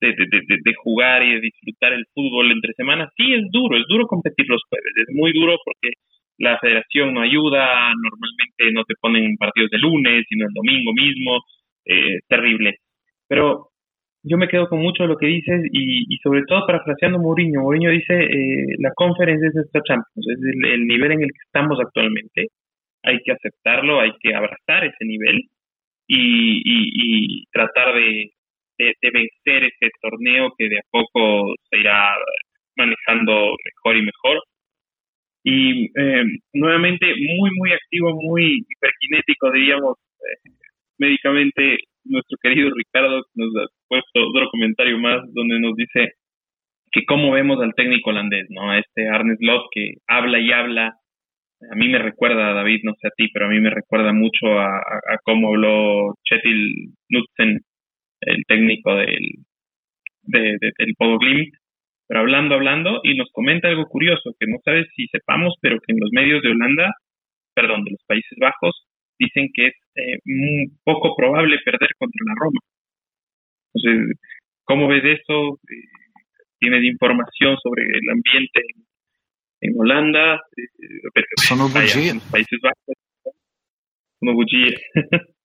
de, de, de, jugar y de disfrutar el fútbol entre semanas, sí es duro, es duro competir los jueves, es muy duro porque la federación no ayuda, normalmente no te ponen partidos de lunes, sino el domingo mismo, eh, terrible. Pero yo me quedo con mucho de lo que dices y, y sobre todo parafraseando Mourinho, Mourinho dice, eh, la conferencia es esta Champions, es el, nivel en el que estamos actualmente, hay que aceptarlo, hay que abrazar ese nivel y, y tratar de, de, vencer ese torneo que de a poco se irá manejando mejor y mejor. Y eh, nuevamente muy, muy activo, muy hiperkinético, diríamos, eh, médicamente, nuestro querido Ricardo nos ha puesto otro comentario más donde nos dice que cómo vemos al técnico holandés, ¿no? A este Arne Slot que habla y habla. A mí me recuerda, David, no sé a ti, pero a mí me recuerda mucho a, a, cómo habló Chetil Knudsen el técnico del, de, del Podo pero hablando, hablando, y nos comenta algo curioso, que no sabes si sepamos, pero que en los medios de Holanda, perdón, de los Países Bajos, dicen que es eh, muy poco probable perder contra la Roma. Entonces, ¿cómo ves eso? Eh, ¿Tienes información sobre el ambiente en, Holanda? Eh, Son los Países Bajos. Sono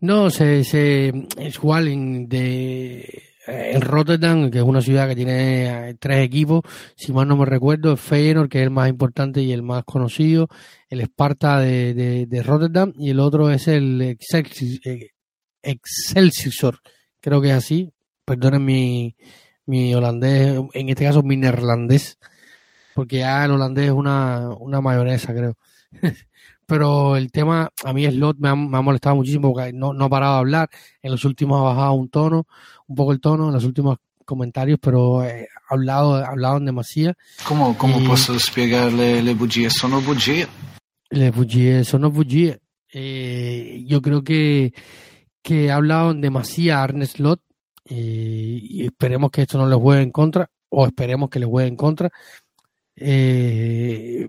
No, se, se, es igual de, en Rotterdam, que es una ciudad que tiene eh, tres equipos, si mal no me recuerdo, el Feyenoord, que es el más importante y el más conocido, el Sparta de, de, Rotterdam, y el otro es el Excelsior, Excelsior, creo que es así, perdonen mi, mi holandés, en este caso mi neerlandés, porque ya el holandés es una, una mayonesa, creo. Pero el tema, a mí Slot me ha, me ha molestado muchísimo porque no, no ha parado de hablar. En los últimos ha bajado un tono, un poco el tono en los últimos comentarios, pero eh, ha hablado, ha hablado en demasía. ¿Cómo, cómo posso spiegarle le bugie? Sono bugie. Le bugie, sono bugie. Eh, yo creo que, que ha hablado en demasía Arne Slot eh, y esperemos que esto no le juegue en contra o esperemos que le juegue en contra. Eh,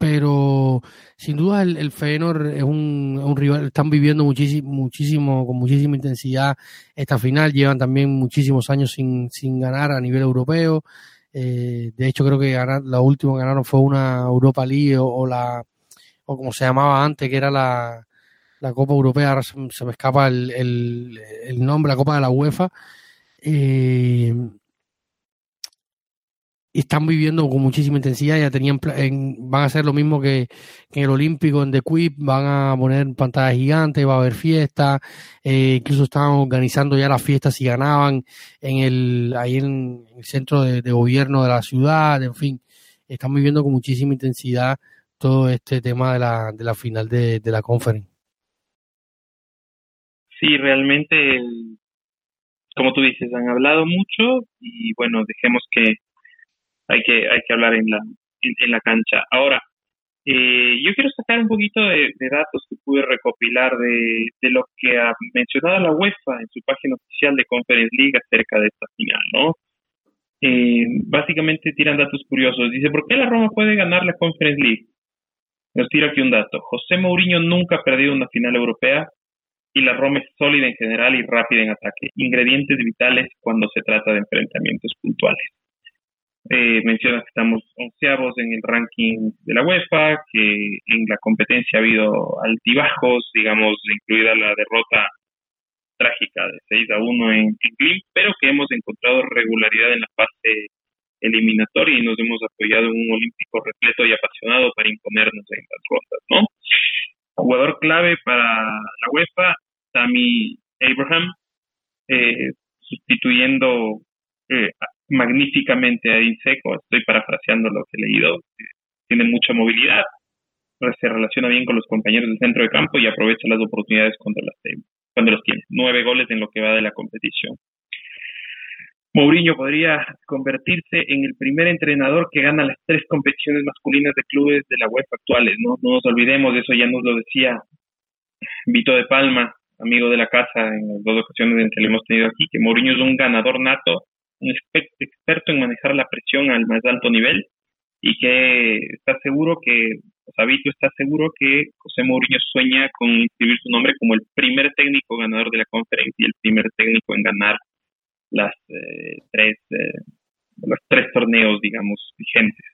pero sin duda el, el es un, un, rival, están viviendo muchísimo, muchísimo, con muchísima intensidad esta final, llevan también muchísimos años sin, sin ganar a nivel europeo, eh, de hecho creo que ganar, la última que ganaron fue una Europa League o, la, o como se llamaba antes, que era la, la Copa Europea, ahora se, se me escapa el, el, el, nombre, la Copa de la UEFA, eh, están viviendo con muchísima intensidad, ya tenían en, van a hacer lo mismo que, en el Olímpico, en The Quip, van a poner pantallas gigantes, va a haber fiestas, eh, incluso estaban organizando ya las fiestas si ganaban en el, ahí en el centro de, de, gobierno de la ciudad, en fin, están viviendo con muchísima intensidad todo este tema de la, de la final de, de la conferencia. Sí, realmente, como tú dices, han hablado mucho y bueno, dejemos que hay que, hay que hablar en la, en, la cancha. Ahora, eh, yo quiero sacar un poquito de, de datos que pude recopilar de, de, lo que ha mencionado la UEFA en su página oficial de Conference League acerca de esta final, ¿no? Eh, básicamente tiran datos curiosos. Dice, ¿por qué la Roma puede ganar la Conference League? Nos tira aquí un dato. José Mourinho nunca ha perdido una final europea y la Roma es sólida en general y rápida en ataque. Ingredientes vitales cuando se trata de enfrentamientos puntuales. Eh, menciona que estamos onceavos en el ranking de la UEFA, que en la competencia ha habido altibajos, digamos, incluida la derrota trágica de 6 a 1 en, en Glim, pero que hemos encontrado regularidad en la fase eliminatoria y nos hemos apoyado en un olímpico repleto y apasionado para imponernos en las rondas, ¿no? Jugador clave para la UEFA, Tammy Abraham, eh, sustituyendo eh, magníficamente a Inseco, estoy parafraseando lo que he leído, tiene mucha movilidad, se relaciona bien con los compañeros del centro de campo y aprovecha las oportunidades cuando las, cuando los tiene. Nueve goles en lo que va de la competición. Mourinho podría convertirse en el primer entrenador que gana las tres competiciones masculinas de clubes de la UEFA actuales, ¿no? No nos olvidemos de eso, ya nos lo decía Vito de Palma, amigo de la casa en las dos ocasiones en que lo hemos tenido aquí, que Mourinho es un ganador nato un experto en manejar la presión al más alto nivel y que está seguro que, o sea, Vito está seguro que José Mourinho sueña con inscribir su nombre como el primer técnico ganador de la conferencia y el primer técnico en ganar las eh, tres eh, los tres torneos digamos vigentes.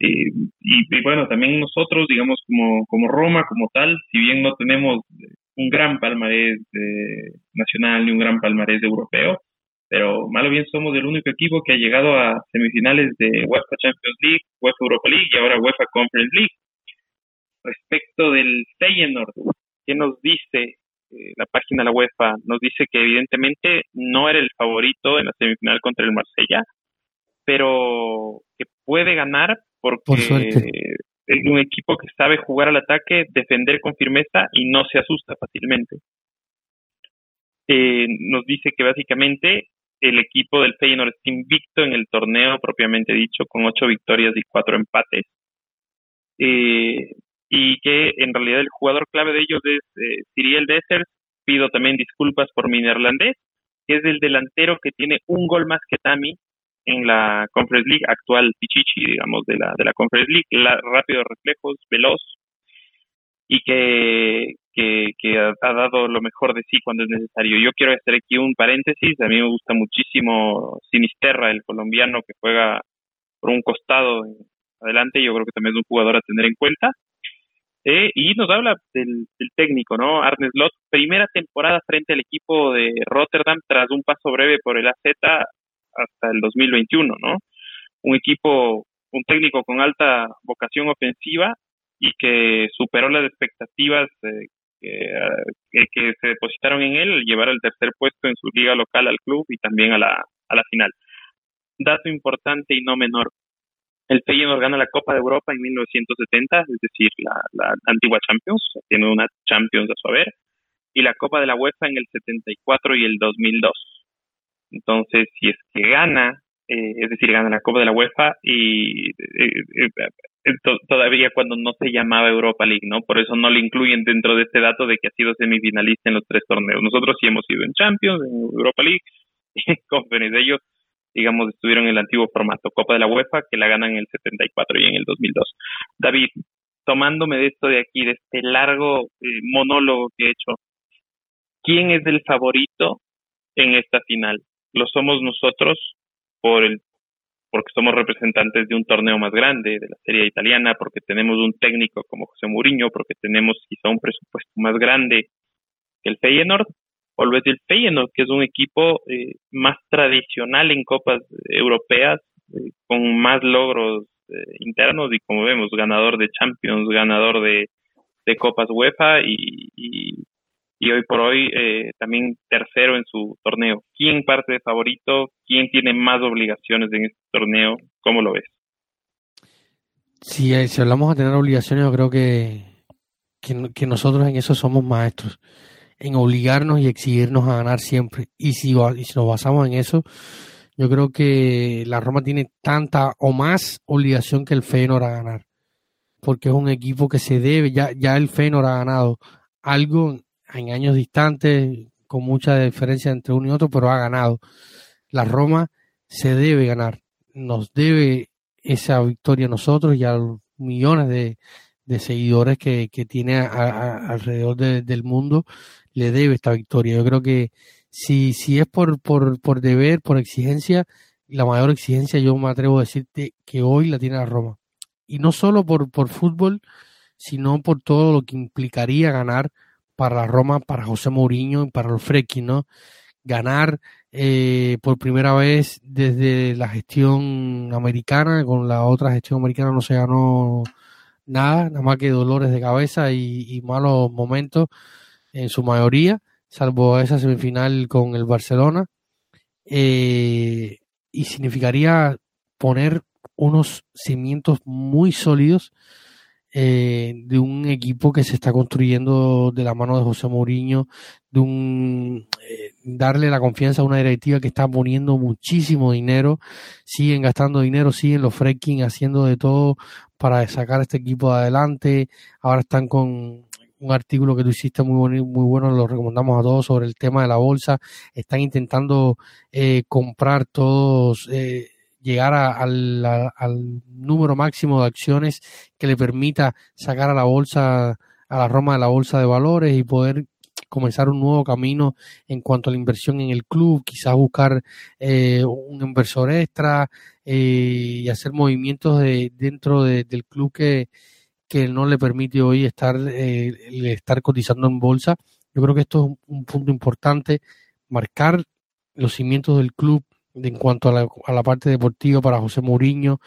Eh, y, y, bueno también nosotros digamos como como Roma como tal si bien no tenemos un gran palmarés nacional ni un gran palmarés europeo pero malo bien somos el único equipo que ha llegado a semifinales de UEFA Champions League, UEFA Europa League y ahora UEFA Conference League. Respecto del Feyenoord, ¿qué nos dice eh, la página de la UEFA? Nos dice que evidentemente no era el favorito en la semifinal contra el Marsella, pero que puede ganar porque Por es un equipo que sabe jugar al ataque, defender con firmeza y no se asusta fácilmente. Eh, nos dice que básicamente el equipo del Feyenoord está invicto en el torneo propiamente dicho, con ocho victorias y cuatro empates. Eh, y que en realidad el jugador clave de ellos es eh, Dessers. Pido también disculpas por mi neerlandés, que es el delantero que tiene un gol más que Tami en la Conference League, actual Pichichi, digamos, de la, de la Conference League, la, rápido reflejos, veloz, y que, que, ha, dado lo mejor de sí cuando es necesario. Yo quiero hacer aquí un paréntesis, a mí me gusta muchísimo Sinisterra, el colombiano que juega por un costado adelante, yo creo que también es un jugador a tener en cuenta. Eh, y nos habla del, técnico, ¿no? Arne Slot, primera temporada frente al equipo de Rotterdam tras un paso breve por el AZ hasta el 2021, ¿no? Un equipo, un técnico con alta vocación ofensiva y que superó las expectativas eh, que, que, se depositaron en él, llevar el tercer puesto en su liga local al club y también a la, a la final. Dato importante y no menor, el Feyenoord gana la Copa de Europa en 1970, es decir, la, la antigua Champions, tiene una Champions a su haber, y la Copa de la UEFA en el 74 y el 2002. Entonces, si es que gana, eh, es decir, gana la Copa de la UEFA y eh, eh, todavía cuando no se llamaba Europa League, ¿no? Por eso no le incluyen dentro de este dato de que ha sido semifinalista en los tres torneos. Nosotros sí hemos ido en Champions, en Europa League, en Conference. Ellos digamos, estuvieron en el antiguo formato, Copa de la UEFA, que la ganan en el 74 y en el 2002. David, tomándome de esto de aquí, de este largo eh, monólogo que he hecho, ¿quién es el favorito en esta final? ¿Lo somos nosotros por el porque somos representantes de un torneo más grande, de la Serie Italiana, porque tenemos un técnico como José Mourinho, porque tenemos quizá un presupuesto más grande que el Feyenoord, o lo es el Feyenoord, que es un equipo eh, más tradicional en copas europeas, eh, con más logros eh, internos y como vemos, ganador de Champions, ganador de, de copas UEFA y, y, hoy por hoy también tercero en su torneo. ¿Quién parte de favorito? ¿Quién tiene más obligaciones en este torneo? ¿Cómo lo ves? Si, si hablamos de tener obligaciones, yo creo que, que nosotros en eso somos maestros en obligarnos y exigirnos a ganar siempre. Y si, si nos basamos en eso, yo creo que la Roma tiene tanta o más obligación que el Feyenoord a ganar. Porque es un equipo que se debe, ya, ya el Feyenoord ha ganado algo en años distantes, con mucha diferencia entre uno y otro, pero ha ganado. La Roma se debe ganar, nos debe esa victoria a nosotros y a los millones de, de seguidores que, que tiene alrededor del mundo le debe esta victoria. Yo creo que si, si es por, por, por deber, por exigencia, la mayor exigencia yo me atrevo a decirte que hoy la tiene la Roma. Y no solo por, por fútbol, sino por todo lo que implicaría ganar para la Roma, para José Mourinho y para los Frecchi, ¿no? Ganar eh, por primera vez desde la gestión americana, con la otra gestión americana no se ganó nada, nada más que dolores de cabeza y malos momentos en su mayoría, salvo esa semifinal con el Barcelona. Eh, y significaría poner unos cimientos muy sólidos eh, de un equipo que se está construyendo de la mano de José Mourinho, de un eh, darle la confianza a una directiva que está poniendo muchísimo dinero, siguen gastando dinero, siguen los fracking haciendo de todo para sacar este equipo adelante, ahora están con un artículo que tú hiciste muy bueno, muy bueno, lo recomendamos a todos sobre el tema de la bolsa. Están intentando eh, comprar todos, eh, llegar al, al, número máximo de acciones que le permita sacar a la bolsa, a la Roma de la bolsa de valores y poder comenzar un nuevo camino en cuanto a la inversión en el club, quizás buscar eh, un inversor extra y hacer movimientos de, dentro del club que, que no le permite hoy estar, eh, estar cotizando en bolsa. Yo creo que esto es un punto importante, marcar los cimientos del club en cuanto a la, a la parte deportiva para José Mourinho,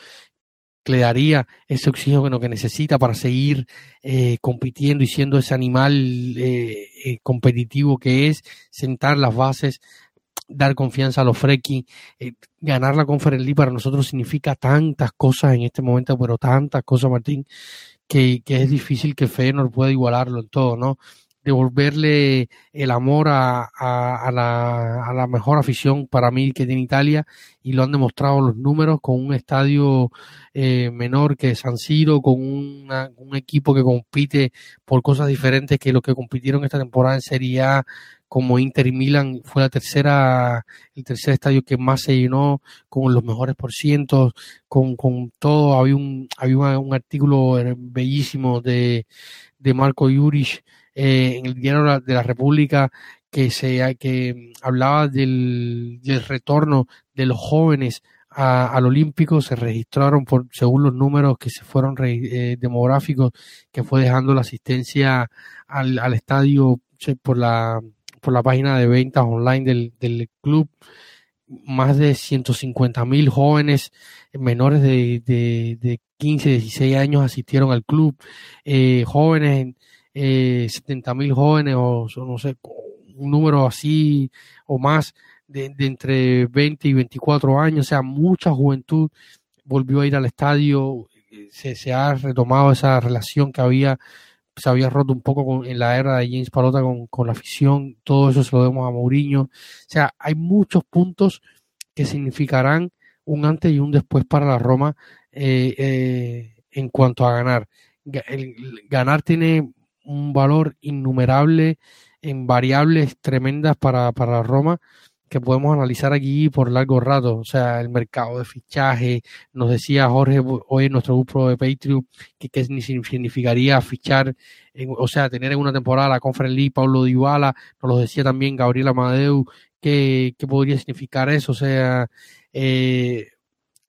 le daría ese oxígeno que necesita para seguir eh, compitiendo y siendo ese animal eh, eh, competitivo que es, sentar las bases, dar confianza a los freki, ganar la Conference League para nosotros significa tantas cosas en este momento, pero tantas cosas, Martín, que, que es difícil que Feyenoord pueda igualarlo en todo, ¿no? Devolverle el amor a, a, la, a la mejor afición para mí que tiene Italia y lo han demostrado los números con un estadio eh, menor que San Siro, con un equipo que compite por cosas diferentes que los que compitieron esta temporada en Serie A como Inter y Milan fue la tercera, el tercer estadio que más se llenó con los mejores por cientos, con, con todo. Había un, había un artículo bellísimo de, de Marco Jurich eh, en el diario de la República que se que hablaba del, del retorno de los jóvenes al Olímpico, se registraron, por, según los números que se fueron eh, demográficos, que fue dejando la asistencia al, al estadio por la, por la página de ventas online del, del club, más de 150 mil jóvenes menores de, de, de, 15, 16 años asistieron al club, eh, jóvenes, eh, 70 mil jóvenes o no sé, un número así o más de, entre 20 y 24 años, o sea, mucha juventud volvió a ir al estadio, se, se ha retomado esa relación que había, se había roto un poco con, en la era de James Palota con, con la afición, todo eso se lo vemos a Mourinho, o sea, hay muchos puntos que significarán un antes y un después para la Roma eh, eh, en cuanto a ganar. El, ganar tiene un valor innumerable en variables tremendas para, para Roma que podemos analizar aquí por largo rato, o sea, el mercado de fichaje, nos decía Jorge hoy en nuestro grupo de Patreon que, qué significaría fichar, o sea, tener en una temporada la Conference League, Pablo Dybala, nos lo decía también Gabriel Amadeu, que, podría significar eso, o sea, eh,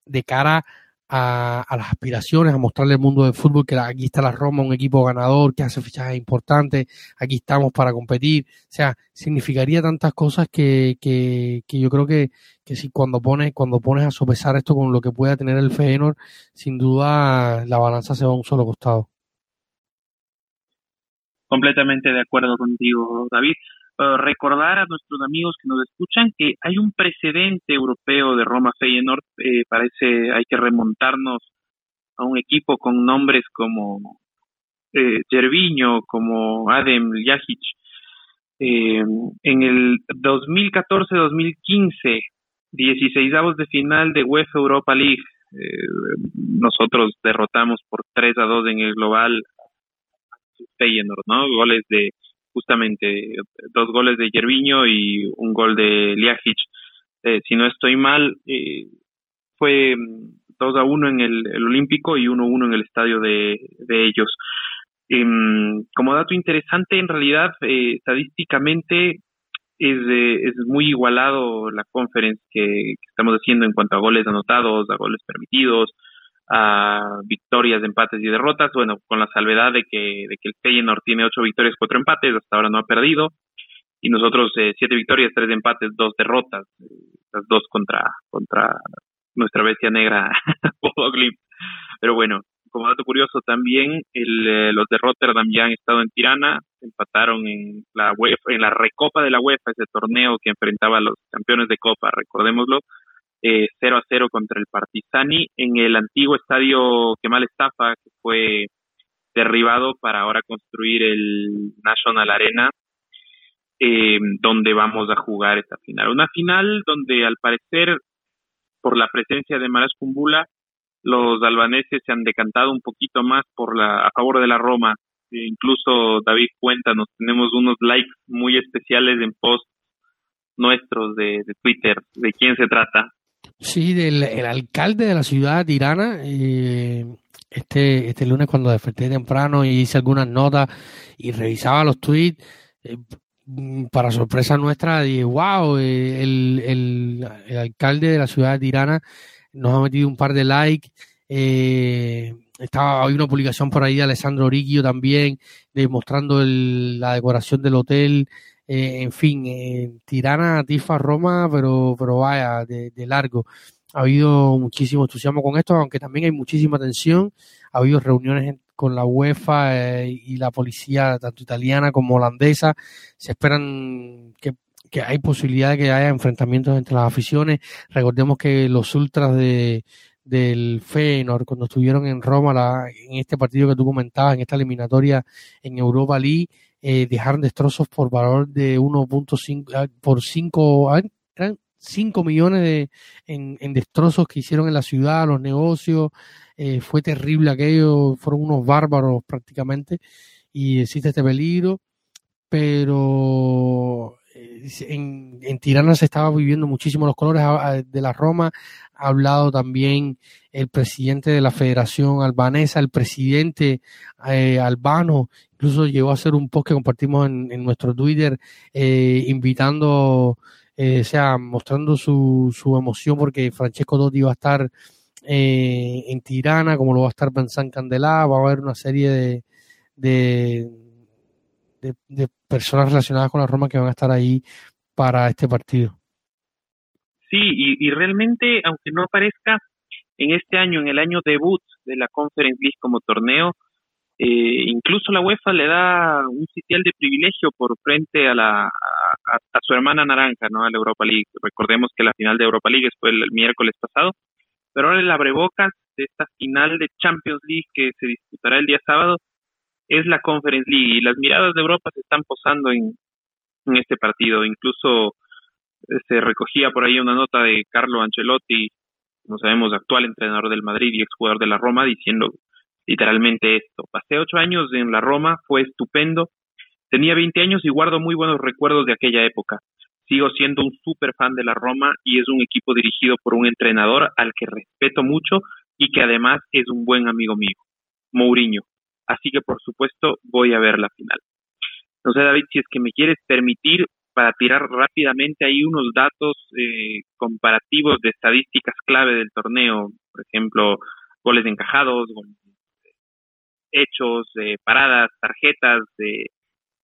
de cara a, las aspiraciones, a mostrarle al mundo del fútbol que aquí está la Roma, un equipo ganador que hace fichajes importantes, aquí estamos para competir, o sea, significaría tantas cosas que, que, que yo creo que, que si cuando pones, cuando pones a sopesar esto con lo que pueda tener el Feyenoord, sin duda la balanza se va a un solo costado. Completamente de acuerdo contigo, David. Eh, recordar a nuestros amigos que nos escuchan que hay un precedente europeo de Roma Feyenoord, eh, parece hay que remontarnos a un equipo con nombres como eh, como Adem Ljajic. Eh, en el 2014-2015, 16 de final de UEFA Europa League, nosotros derrotamos por 3 a 2 en el global Feyenoord, ¿no? Goles de justamente dos goles de Yerviño y un gol de Liajic. Eh, si no estoy mal, eh, fue 2 a 1 en el, Olímpico y 1 a 1 en el estadio de, de ellos. Em, como dato interesante, en realidad, eh, estadísticamente es, es muy igualado la conference que, que, estamos haciendo en cuanto a goles anotados, a goles permitidos, a victorias, empates y derrotas, bueno, con la salvedad de que, de que el Feyenoord tiene ocho victorias, cuatro empates, hasta ahora no ha perdido, y nosotros eh, siete victorias, tres empates, dos derrotas, las dos contra, contra nuestra bestia negra, Pero bueno, como dato curioso también, el, eh, los de Rotterdam ya han estado en Tirana, empataron en la UEFA, en la recopa de la UEFA, ese torneo que enfrentaba a los campeones de Copa, recordémoslo, eh, 0 a 0 contra el Partizani en el antiguo estadio Kemal Estafa, que fue derribado para ahora construir el National Arena, eh, donde vamos a jugar esta final. Una final donde al parecer, por la presencia de Maras Kumbula, los albaneses se han decantado un poquito más por la, a favor de la Roma. E incluso David cuéntanos, tenemos unos likes muy especiales en posts nuestros de Twitter. ¿De quién se trata? Sí, del el alcalde de la ciudad de Tirana. Eh, este, este lunes cuando desperté temprano y hice algunas notas y revisaba los tweets, eh, para sorpresa nuestra, dije, wow, eh, el, el, alcalde de la ciudad de Tirana nos ha metido un par de likes. Eh, estaba, hay una publicación por ahí de Alessandro Oricchio también, demostrando la decoración del hotel. Eh, en fin, eh, Tirana, Tifa, Roma, pero, pero vaya, de, largo. Ha habido muchísimo entusiasmo con esto, aunque también hay muchísima tensión. Ha habido reuniones con la UEFA eh, y la policía, tanto italiana como holandesa. Se esperan que, que hay posibilidad de que haya enfrentamientos entre las aficiones. Recordemos que los ultras de, del Feyenoord cuando estuvieron en Roma la, en este partido que tú comentabas, en esta eliminatoria en Europa League, eh, dejaron destrozos por valor de 1.5 ah, por 5 ah, eran 5 millones de, en, en, destrozos que hicieron en la ciudad, los negocios, eh, fue terrible aquello, fueron unos bárbaros prácticamente y existe este peligro, pero en, en, Tirana se estaba viviendo muchísimo los colores de la Roma, ha hablado también el presidente de la Federación Albanesa, el presidente eh, albano, incluso llegó a hacer un post que compartimos en, nuestro Twitter, eh, invitando eh, sea, mostrando su, su emoción porque Francesco Dotti va a estar eh, en Tirana, como lo va a estar Vincent Candelá, va a haber una serie de, de, de, personas relacionadas con la Roma que van a estar ahí para este partido. Sí, y, realmente, aunque no aparezca en este año, en el año debut de la Conference League como torneo, eh, incluso la UEFA le da un sitial de privilegio por frente a la a, su hermana naranja, ¿no? A la Europa League. Recordemos que la final de Europa League fue el, miércoles pasado, pero ahora el abrebocas de esta final de Champions League que se disputará el día sábado es la Conference League y las miradas de Europa se están posando en, este partido. Incluso eh, se recogía por ahí una nota de Carlo Ancelotti, como sabemos, actual entrenador del Madrid y exjugador de la Roma, diciendo literalmente esto. Pasé ocho años en la Roma, fue estupendo. Tenía 20 años y guardo muy buenos recuerdos de aquella época. Sigo siendo un súper fan de la Roma y es un equipo dirigido por un entrenador al que respeto mucho y que además es un buen amigo mío, Mourinho. Así que por supuesto voy a ver la final. No sé, David, si es que me quieres permitir para tirar rápidamente ahí unos datos eh, comparativos de estadísticas clave del torneo, por ejemplo, goles encajados, goles hechos, eh, paradas, tarjetas, de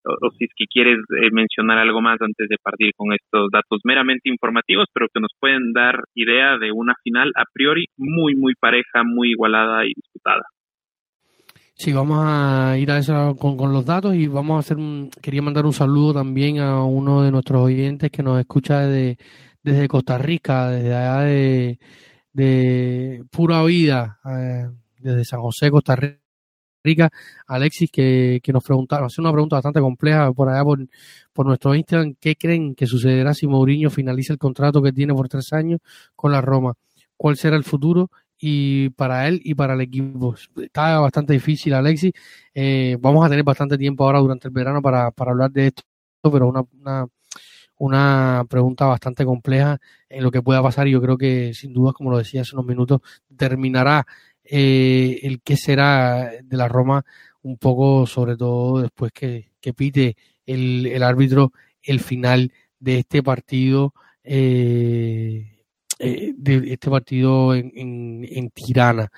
o, si es que quieres eh, mencionar algo más antes de partir con estos datos meramente informativos, pero que nos pueden dar idea de una final a priori muy, muy pareja, muy igualada y disputada. Sí, vamos a ir a eso con, con, los datos y vamos a hacer un, quería mandar un saludo también a uno de nuestros oyentes que nos escucha desde, desde Costa Rica, desde allá de, Pura Vida, eh, desde San José, Costa Rica Rica, Alexis, que, que nos preguntaron, hace una pregunta bastante compleja por allá por, por nuestro Instagram, ¿qué creen que sucederá si Mourinho finaliza el contrato que tiene por tres años con la Roma? ¿Cuál será el futuro? Y para él y para el equipo. Está bastante difícil, Alexis. Eh, vamos a tener bastante tiempo ahora durante el verano para, para hablar de esto, pero una, una, una, pregunta bastante compleja en lo que pueda pasar y yo creo que sin duda, como lo decía hace unos minutos, terminará eh, el que será de la Roma un poco, sobre todo después que, que pite el, el, árbitro el final de este partido, eh, eh, de este partido en, en, Tirana.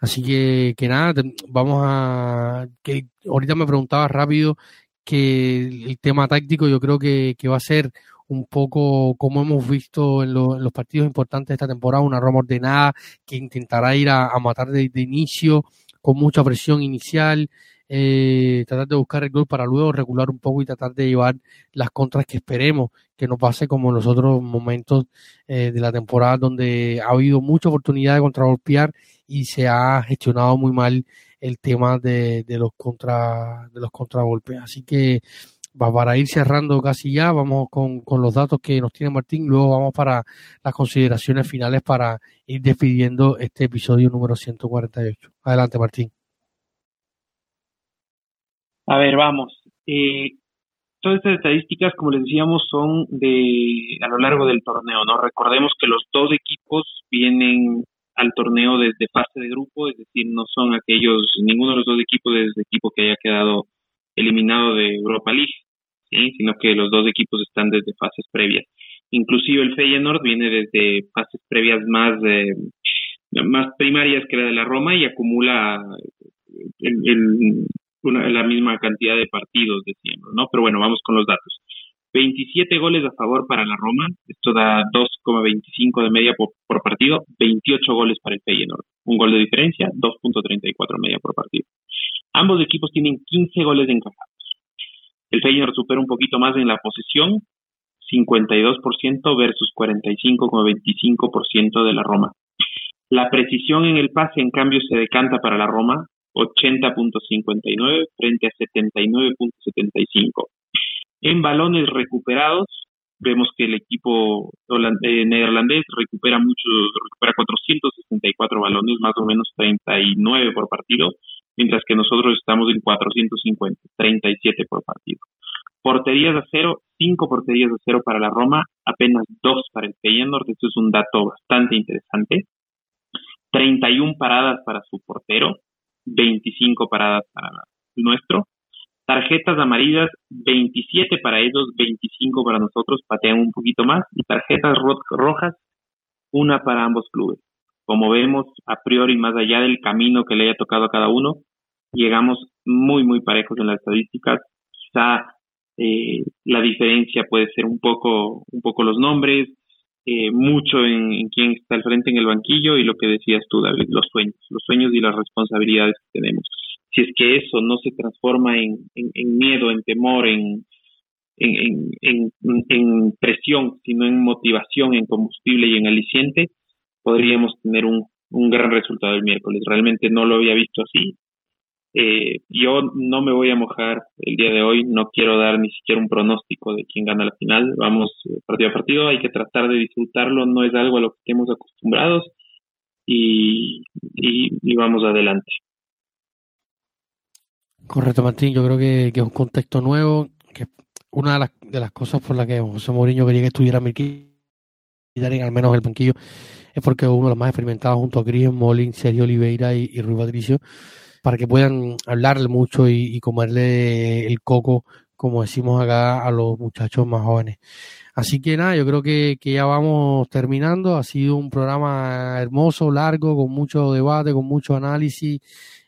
Así que, que nada, vamos a, que ahorita me preguntaba rápido que el tema táctico yo creo que, que va a ser un poco como hemos visto en, los partidos importantes de esta temporada, una Roma ordenada que intentará ir a, matar de, inicio con mucha presión inicial, eh, tratar de buscar el gol para luego regular un poco y tratar de llevar las contras que esperemos que no pase como en los otros momentos eh, de la temporada donde ha habido mucha oportunidad de contragolpear y se ha gestionado muy mal el tema de, los contra de los contragolpes. Así que para ir cerrando casi ya, vamos con, con, los datos que nos tiene Martín, luego vamos para las consideraciones finales para ir despidiendo este episodio número 148. Adelante, Martín. A ver, vamos. Eh, todas estas estadísticas, como les decíamos, son de a lo largo del torneo, ¿no? Recordemos que los dos equipos vienen al torneo desde fase de grupo, es decir, no son aquellos, ninguno de los dos equipos es el equipo que haya quedado eliminado de Europa League. ¿sí? sino que los dos equipos están desde fases previas. Inclusive el Feyenoord viene desde fases previas más eh, más primarias que la de la Roma y acumula el, la misma cantidad de partidos, decíamos, ¿no? Pero bueno, vamos con los datos. 27 goles a favor para la Roma, esto da 2,25 de media por, por, partido, 28 goles para el Feyenoord, un gol de diferencia, 2.34 media por partido. Ambos equipos tienen 15 goles encajados. El Feyenoord supera un poquito más en la posesión, 52% versus 45,25% de la Roma. La precisión en el pase, en cambio, se decanta para la Roma, 80.59 frente a 79.75. En balones recuperados, vemos que el equipo eh, neerlandés recupera mucho, recupera 464 balones, más o menos 39 por partido, mientras que nosotros estamos en 450, 37 por partido. Porterías a cero, cinco porterías a cero para la Roma, apenas dos para el Feyenoord, esto es un dato bastante interesante. 31 paradas para su portero, 25 paradas para el nuestro. Tarjetas amarillas, 27 para ellos, 25 para nosotros, patean un poquito más. Y tarjetas rojas, una para ambos clubes. Como vemos, a priori, más allá del camino que le haya tocado a cada uno, llegamos muy, muy parejos en las estadísticas. Quizá eh, la diferencia puede ser un poco, un poco los nombres, eh, mucho en, quién está al frente en el banquillo y lo que decías tú, David, los sueños, los sueños y las responsabilidades que tenemos. Si es que eso no se transforma en, en, miedo, en temor, en, en, presión, sino en motivación, en combustible y en aliciente, podríamos tener un gran resultado el miércoles. Realmente no lo había visto así eh, yo no me voy a mojar el día de hoy, no quiero dar ni siquiera un pronóstico de quién gana la final, vamos eh, partido a partido, hay que tratar de disfrutarlo, no es algo a lo que estemos acostumbrados y, y, vamos adelante. Correcto, Martín, yo creo que, que, es un contexto nuevo, que una de las, de las cosas por las que José Mourinho quería que estuviera en al menos el banquillo es porque uno de los más experimentados junto a Chris Molin, Sergio Oliveira y, y Rui Patricio para que puedan hablarle mucho y, comerle el coco, como decimos acá, a los muchachos más jóvenes. Así que nada, yo creo que, ya vamos terminando. Ha sido un programa hermoso, largo, con mucho debate, con mucho análisis,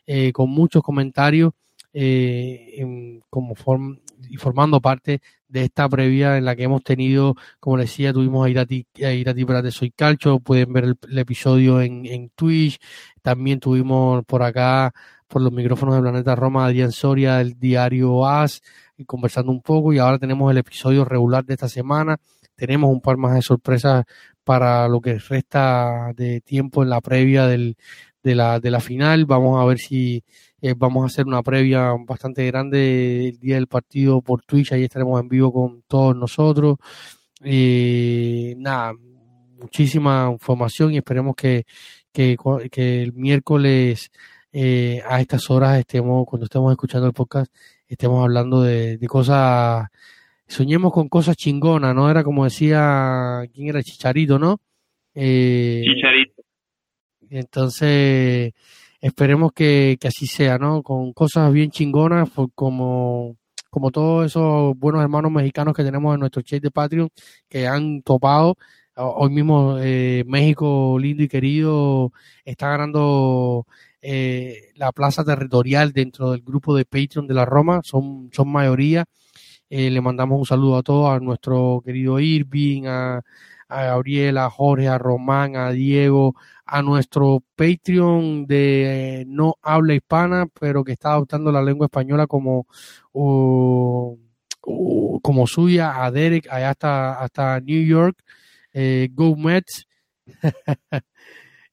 eh, con muchos comentarios, eh, como form y formando parte de esta previa en la que hemos tenido, como decía, tuvimos a Irati, a Irati de Soy Calcho, pueden ver el, episodio en, en Twitch, también tuvimos por acá por los micrófonos de Planeta Roma, Adrián Soria, el diario AS, y conversando un poco. Y ahora tenemos el episodio regular de esta semana. Tenemos un par más de sorpresas para lo que resta de tiempo en la previa del, de, la, de la final. Vamos a ver si eh, vamos a hacer una previa bastante grande el día del partido por Twitch. Ahí estaremos en vivo con todos nosotros. Eh, nada, muchísima información y esperemos que, que, que el miércoles eh, a estas horas estemos, cuando estemos escuchando el podcast, estemos hablando de, cosas, soñemos con cosas chingonas, ¿no? Era como decía, ¿quién era? Chicharito, ¿no? Eh, Chicharito. Entonces, esperemos que, así sea, ¿no? Con cosas bien chingonas, como, como todos esos buenos hermanos mexicanos que tenemos en nuestro chat de Patreon, que han topado. Hoy mismo eh, México lindo y querido está ganando eh, la plaza territorial dentro del grupo de Patreon de la Roma, son, son mayoría. Eh, le mandamos un saludo a todos, a nuestro querido Irving, a, a Gabriel, a Jorge, a Román, a Diego, a nuestro Patreon de no habla hispana, pero que está adoptando la lengua española como, como suya, a Derek, allá hasta, hasta New York, eh, Go Mets,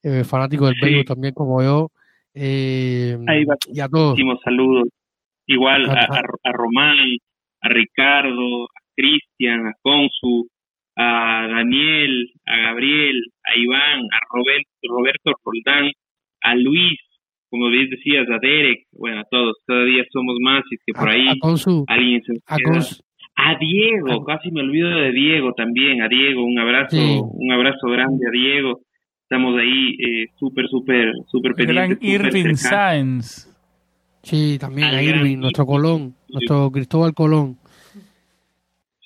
eh, fanático del béisbol también como yo, eh, Ahí va. Y a todos. saludos. Igual a, a, Román, a Ricardo, a Cristian, a Consu, a Daniel, a Gabriel, a Iván, a Roberto, Roberto Roldán, a Luis, como bien decías, a Derek, bueno, a todos, cada día somos más y es que por ahí alguien se a, a, Diego, casi me olvido de Diego también, a Diego, un abrazo, un abrazo grande a Diego, estamos ahí eh, súper, súper, súper pendientes. Gran Irving Sáenz. Sí, también a Irving, nuestro Colón, nuestro Cristóbal Colón.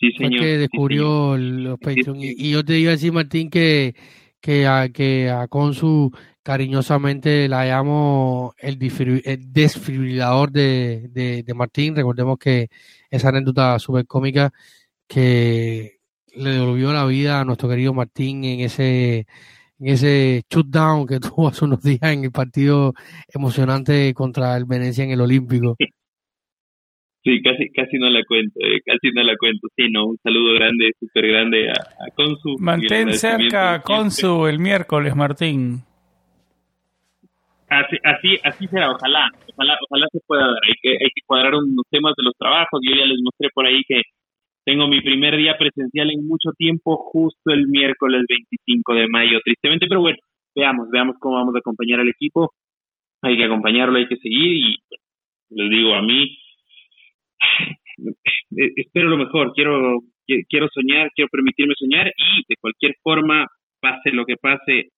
Sí, señor. Fue que descubrió los Patreon. Y, yo te iba a decir, Martín, que, que, a, que a Consu cariñosamente la llamo el, desfibrilador de, de, de, Martín. Recordemos que esa anécdota súper cómica que le devolvió la vida a nuestro querido Martín en ese en ese shutdown que tuvo hace unos días en el partido emocionante contra el Venecia en el Olímpico. Sí, casi, casi no la cuento, eh, casi no la cuento. Sí, no, un saludo grande, súper grande a, a, Consu. Mantén cerca a Consu el miércoles, Martín. Así, así, así será, ojalá, ojalá, ojalá se pueda dar. Hay que, hay que cuadrar unos temas de los trabajos. Yo ya les mostré por ahí que tengo mi primer día presencial en mucho tiempo, justo el miércoles 25 de mayo, tristemente, pero bueno, veamos, veamos cómo vamos a acompañar al equipo. Hay que acompañarlo, hay que seguir y les digo a mí, espero lo mejor, quiero, quiero soñar, quiero permitirme soñar y de cualquier forma, pase lo que pase,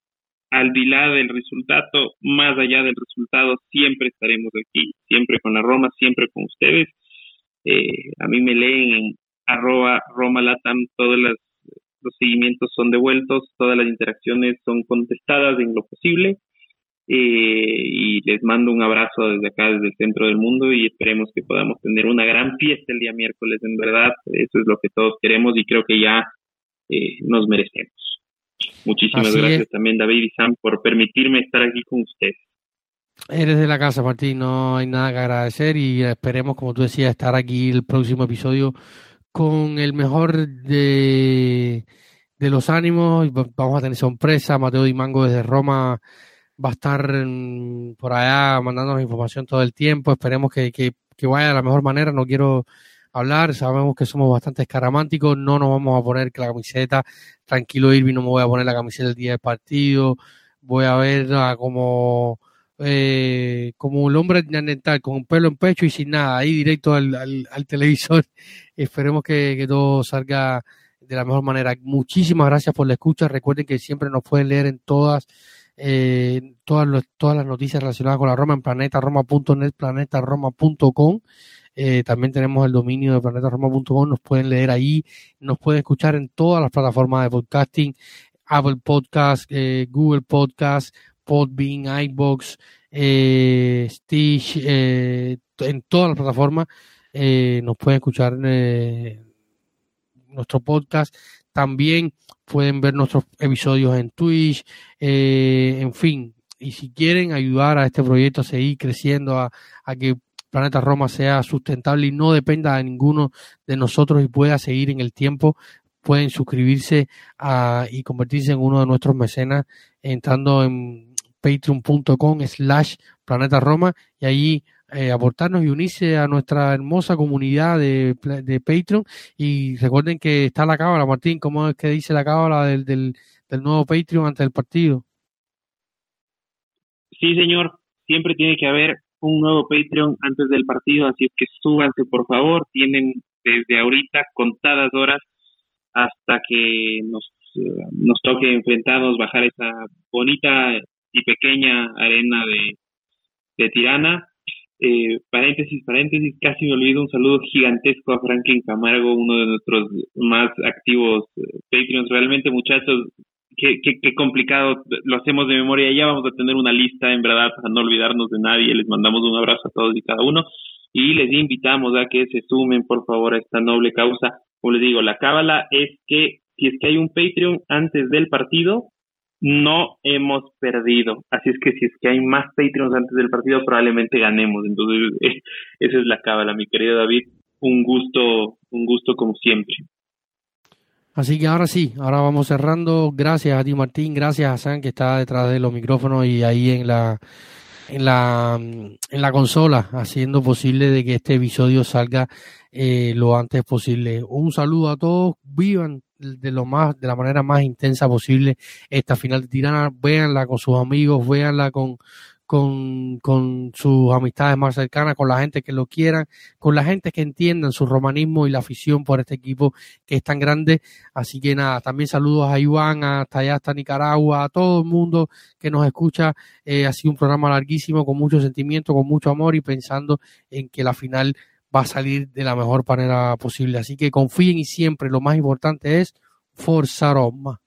al dilá del resultado, más allá del resultado, siempre estaremos aquí, siempre con la Roma, siempre con ustedes Eh, a mí me leen en arroba romalatam, todos los, los seguimientos son devueltos, todas las interacciones son contestadas en lo posible. Eh, y les mando un abrazo desde acá, desde el centro del mundo y esperemos que podamos tener una gran fiesta el día miércoles, en verdad, eso es lo que todos queremos y creo que ya eh, nos merecemos. Muchísimas gracias también David y Sam por permitirme estar aquí con ustedes. Eres de la casa, Martín, no hay nada que agradecer y esperemos, como tú decías, estar aquí el próximo episodio con el mejor de, de los ánimos. Vamos a tener sorpresa, Mateo Di Mango desde Roma va a estar por allá mandándonos información todo el tiempo. Esperemos que, que, que, vaya de la mejor manera. No quiero hablar, sabemos que somos bastante escaramánticos. No nos vamos a poner la camiseta. Tranquilo, Irving, no me voy a poner la camiseta el día del partido. Voy a ver como, eh, como el hombre neandertal, con un pelo en pecho y sin nada, ahí directo al, al, televisor. Esperemos que, que todo salga de la mejor manera. Muchísimas gracias por la escucha. Recuerden que siempre nos pueden leer en todas eh, todas, todas las noticias relacionadas con la Roma en planetaroma.net, planetaroma.com. Eh, también tenemos el dominio de planetaroma.com, nos pueden leer ahí, nos pueden escuchar en todas las plataformas de podcasting, Apple Podcast, eh, Google Podcast, Podbean, iBox, eh, Stitch, eh, en todas las plataformas eh, nos pueden escuchar eh, nuestro podcast. También pueden ver nuestros episodios en Twitch, eh, en fin. Y si quieren ayudar a este proyecto a seguir creciendo, a, que Planeta Roma sea sustentable y no dependa de ninguno de nosotros y pueda seguir en el tiempo, pueden suscribirse a, y convertirse en uno de nuestros mecenas entrando en patreon.com slash planeta Roma y allí eh, aportarnos y unirse a nuestra hermosa comunidad de, de Patreon. Y recuerden que está la cábala, Martín, ¿cómo es que dice la cábala del, del, del nuevo Patreon ante el partido? Sí, señor, siempre tiene que haber un nuevo Patreon antes del partido, así es que súbanse por favor, tienen desde ahorita contadas horas hasta que nos, nos toque enfrentarnos, bajar esa bonita y pequeña arena de, de Tirana eh, paréntesis, paréntesis, casi me olvido un saludo gigantesco a Franklin Camargo, uno de nuestros más activos eh, Patreons. Realmente, muchachos, qué, qué, qué, complicado, lo hacemos de memoria. Ya vamos a tener una lista, en verdad, para no olvidarnos de nadie. Les mandamos un abrazo a todos y cada uno. Y les invitamos a que se sumen, por favor, a esta noble causa. Como les digo, la cábala es que si es que hay un Patreon antes del partido, no hemos perdido. Así es que si es que hay más Patreons antes del partido, probablemente ganemos. Entonces, esa es la cábala, mi querido David. Un gusto, un gusto como siempre. Así que ahora sí, ahora vamos cerrando. Gracias a ti, Martín. Gracias a San, que está detrás de los micrófonos y ahí en la, en la, en la consola, haciendo posible de que este episodio salga eh, lo antes posible. Un saludo a todos. Vivan de lo más, de la manera más intensa posible esta final de Tirana. Véanla con sus amigos, véanla con, con, con sus amistades más cercanas, con la gente que lo quieran, con la gente que entiendan su romanismo y la afición por este equipo que es tan grande. Así que nada, también saludos a Iván, hasta allá, hasta Nicaragua, a todo el mundo que nos escucha. Eh, ha sido un programa larguísimo, con mucho sentimiento, con mucho amor y pensando en que la final va a salir de la mejor manera posible. Así que confíen y siempre lo más importante es Forza Roma.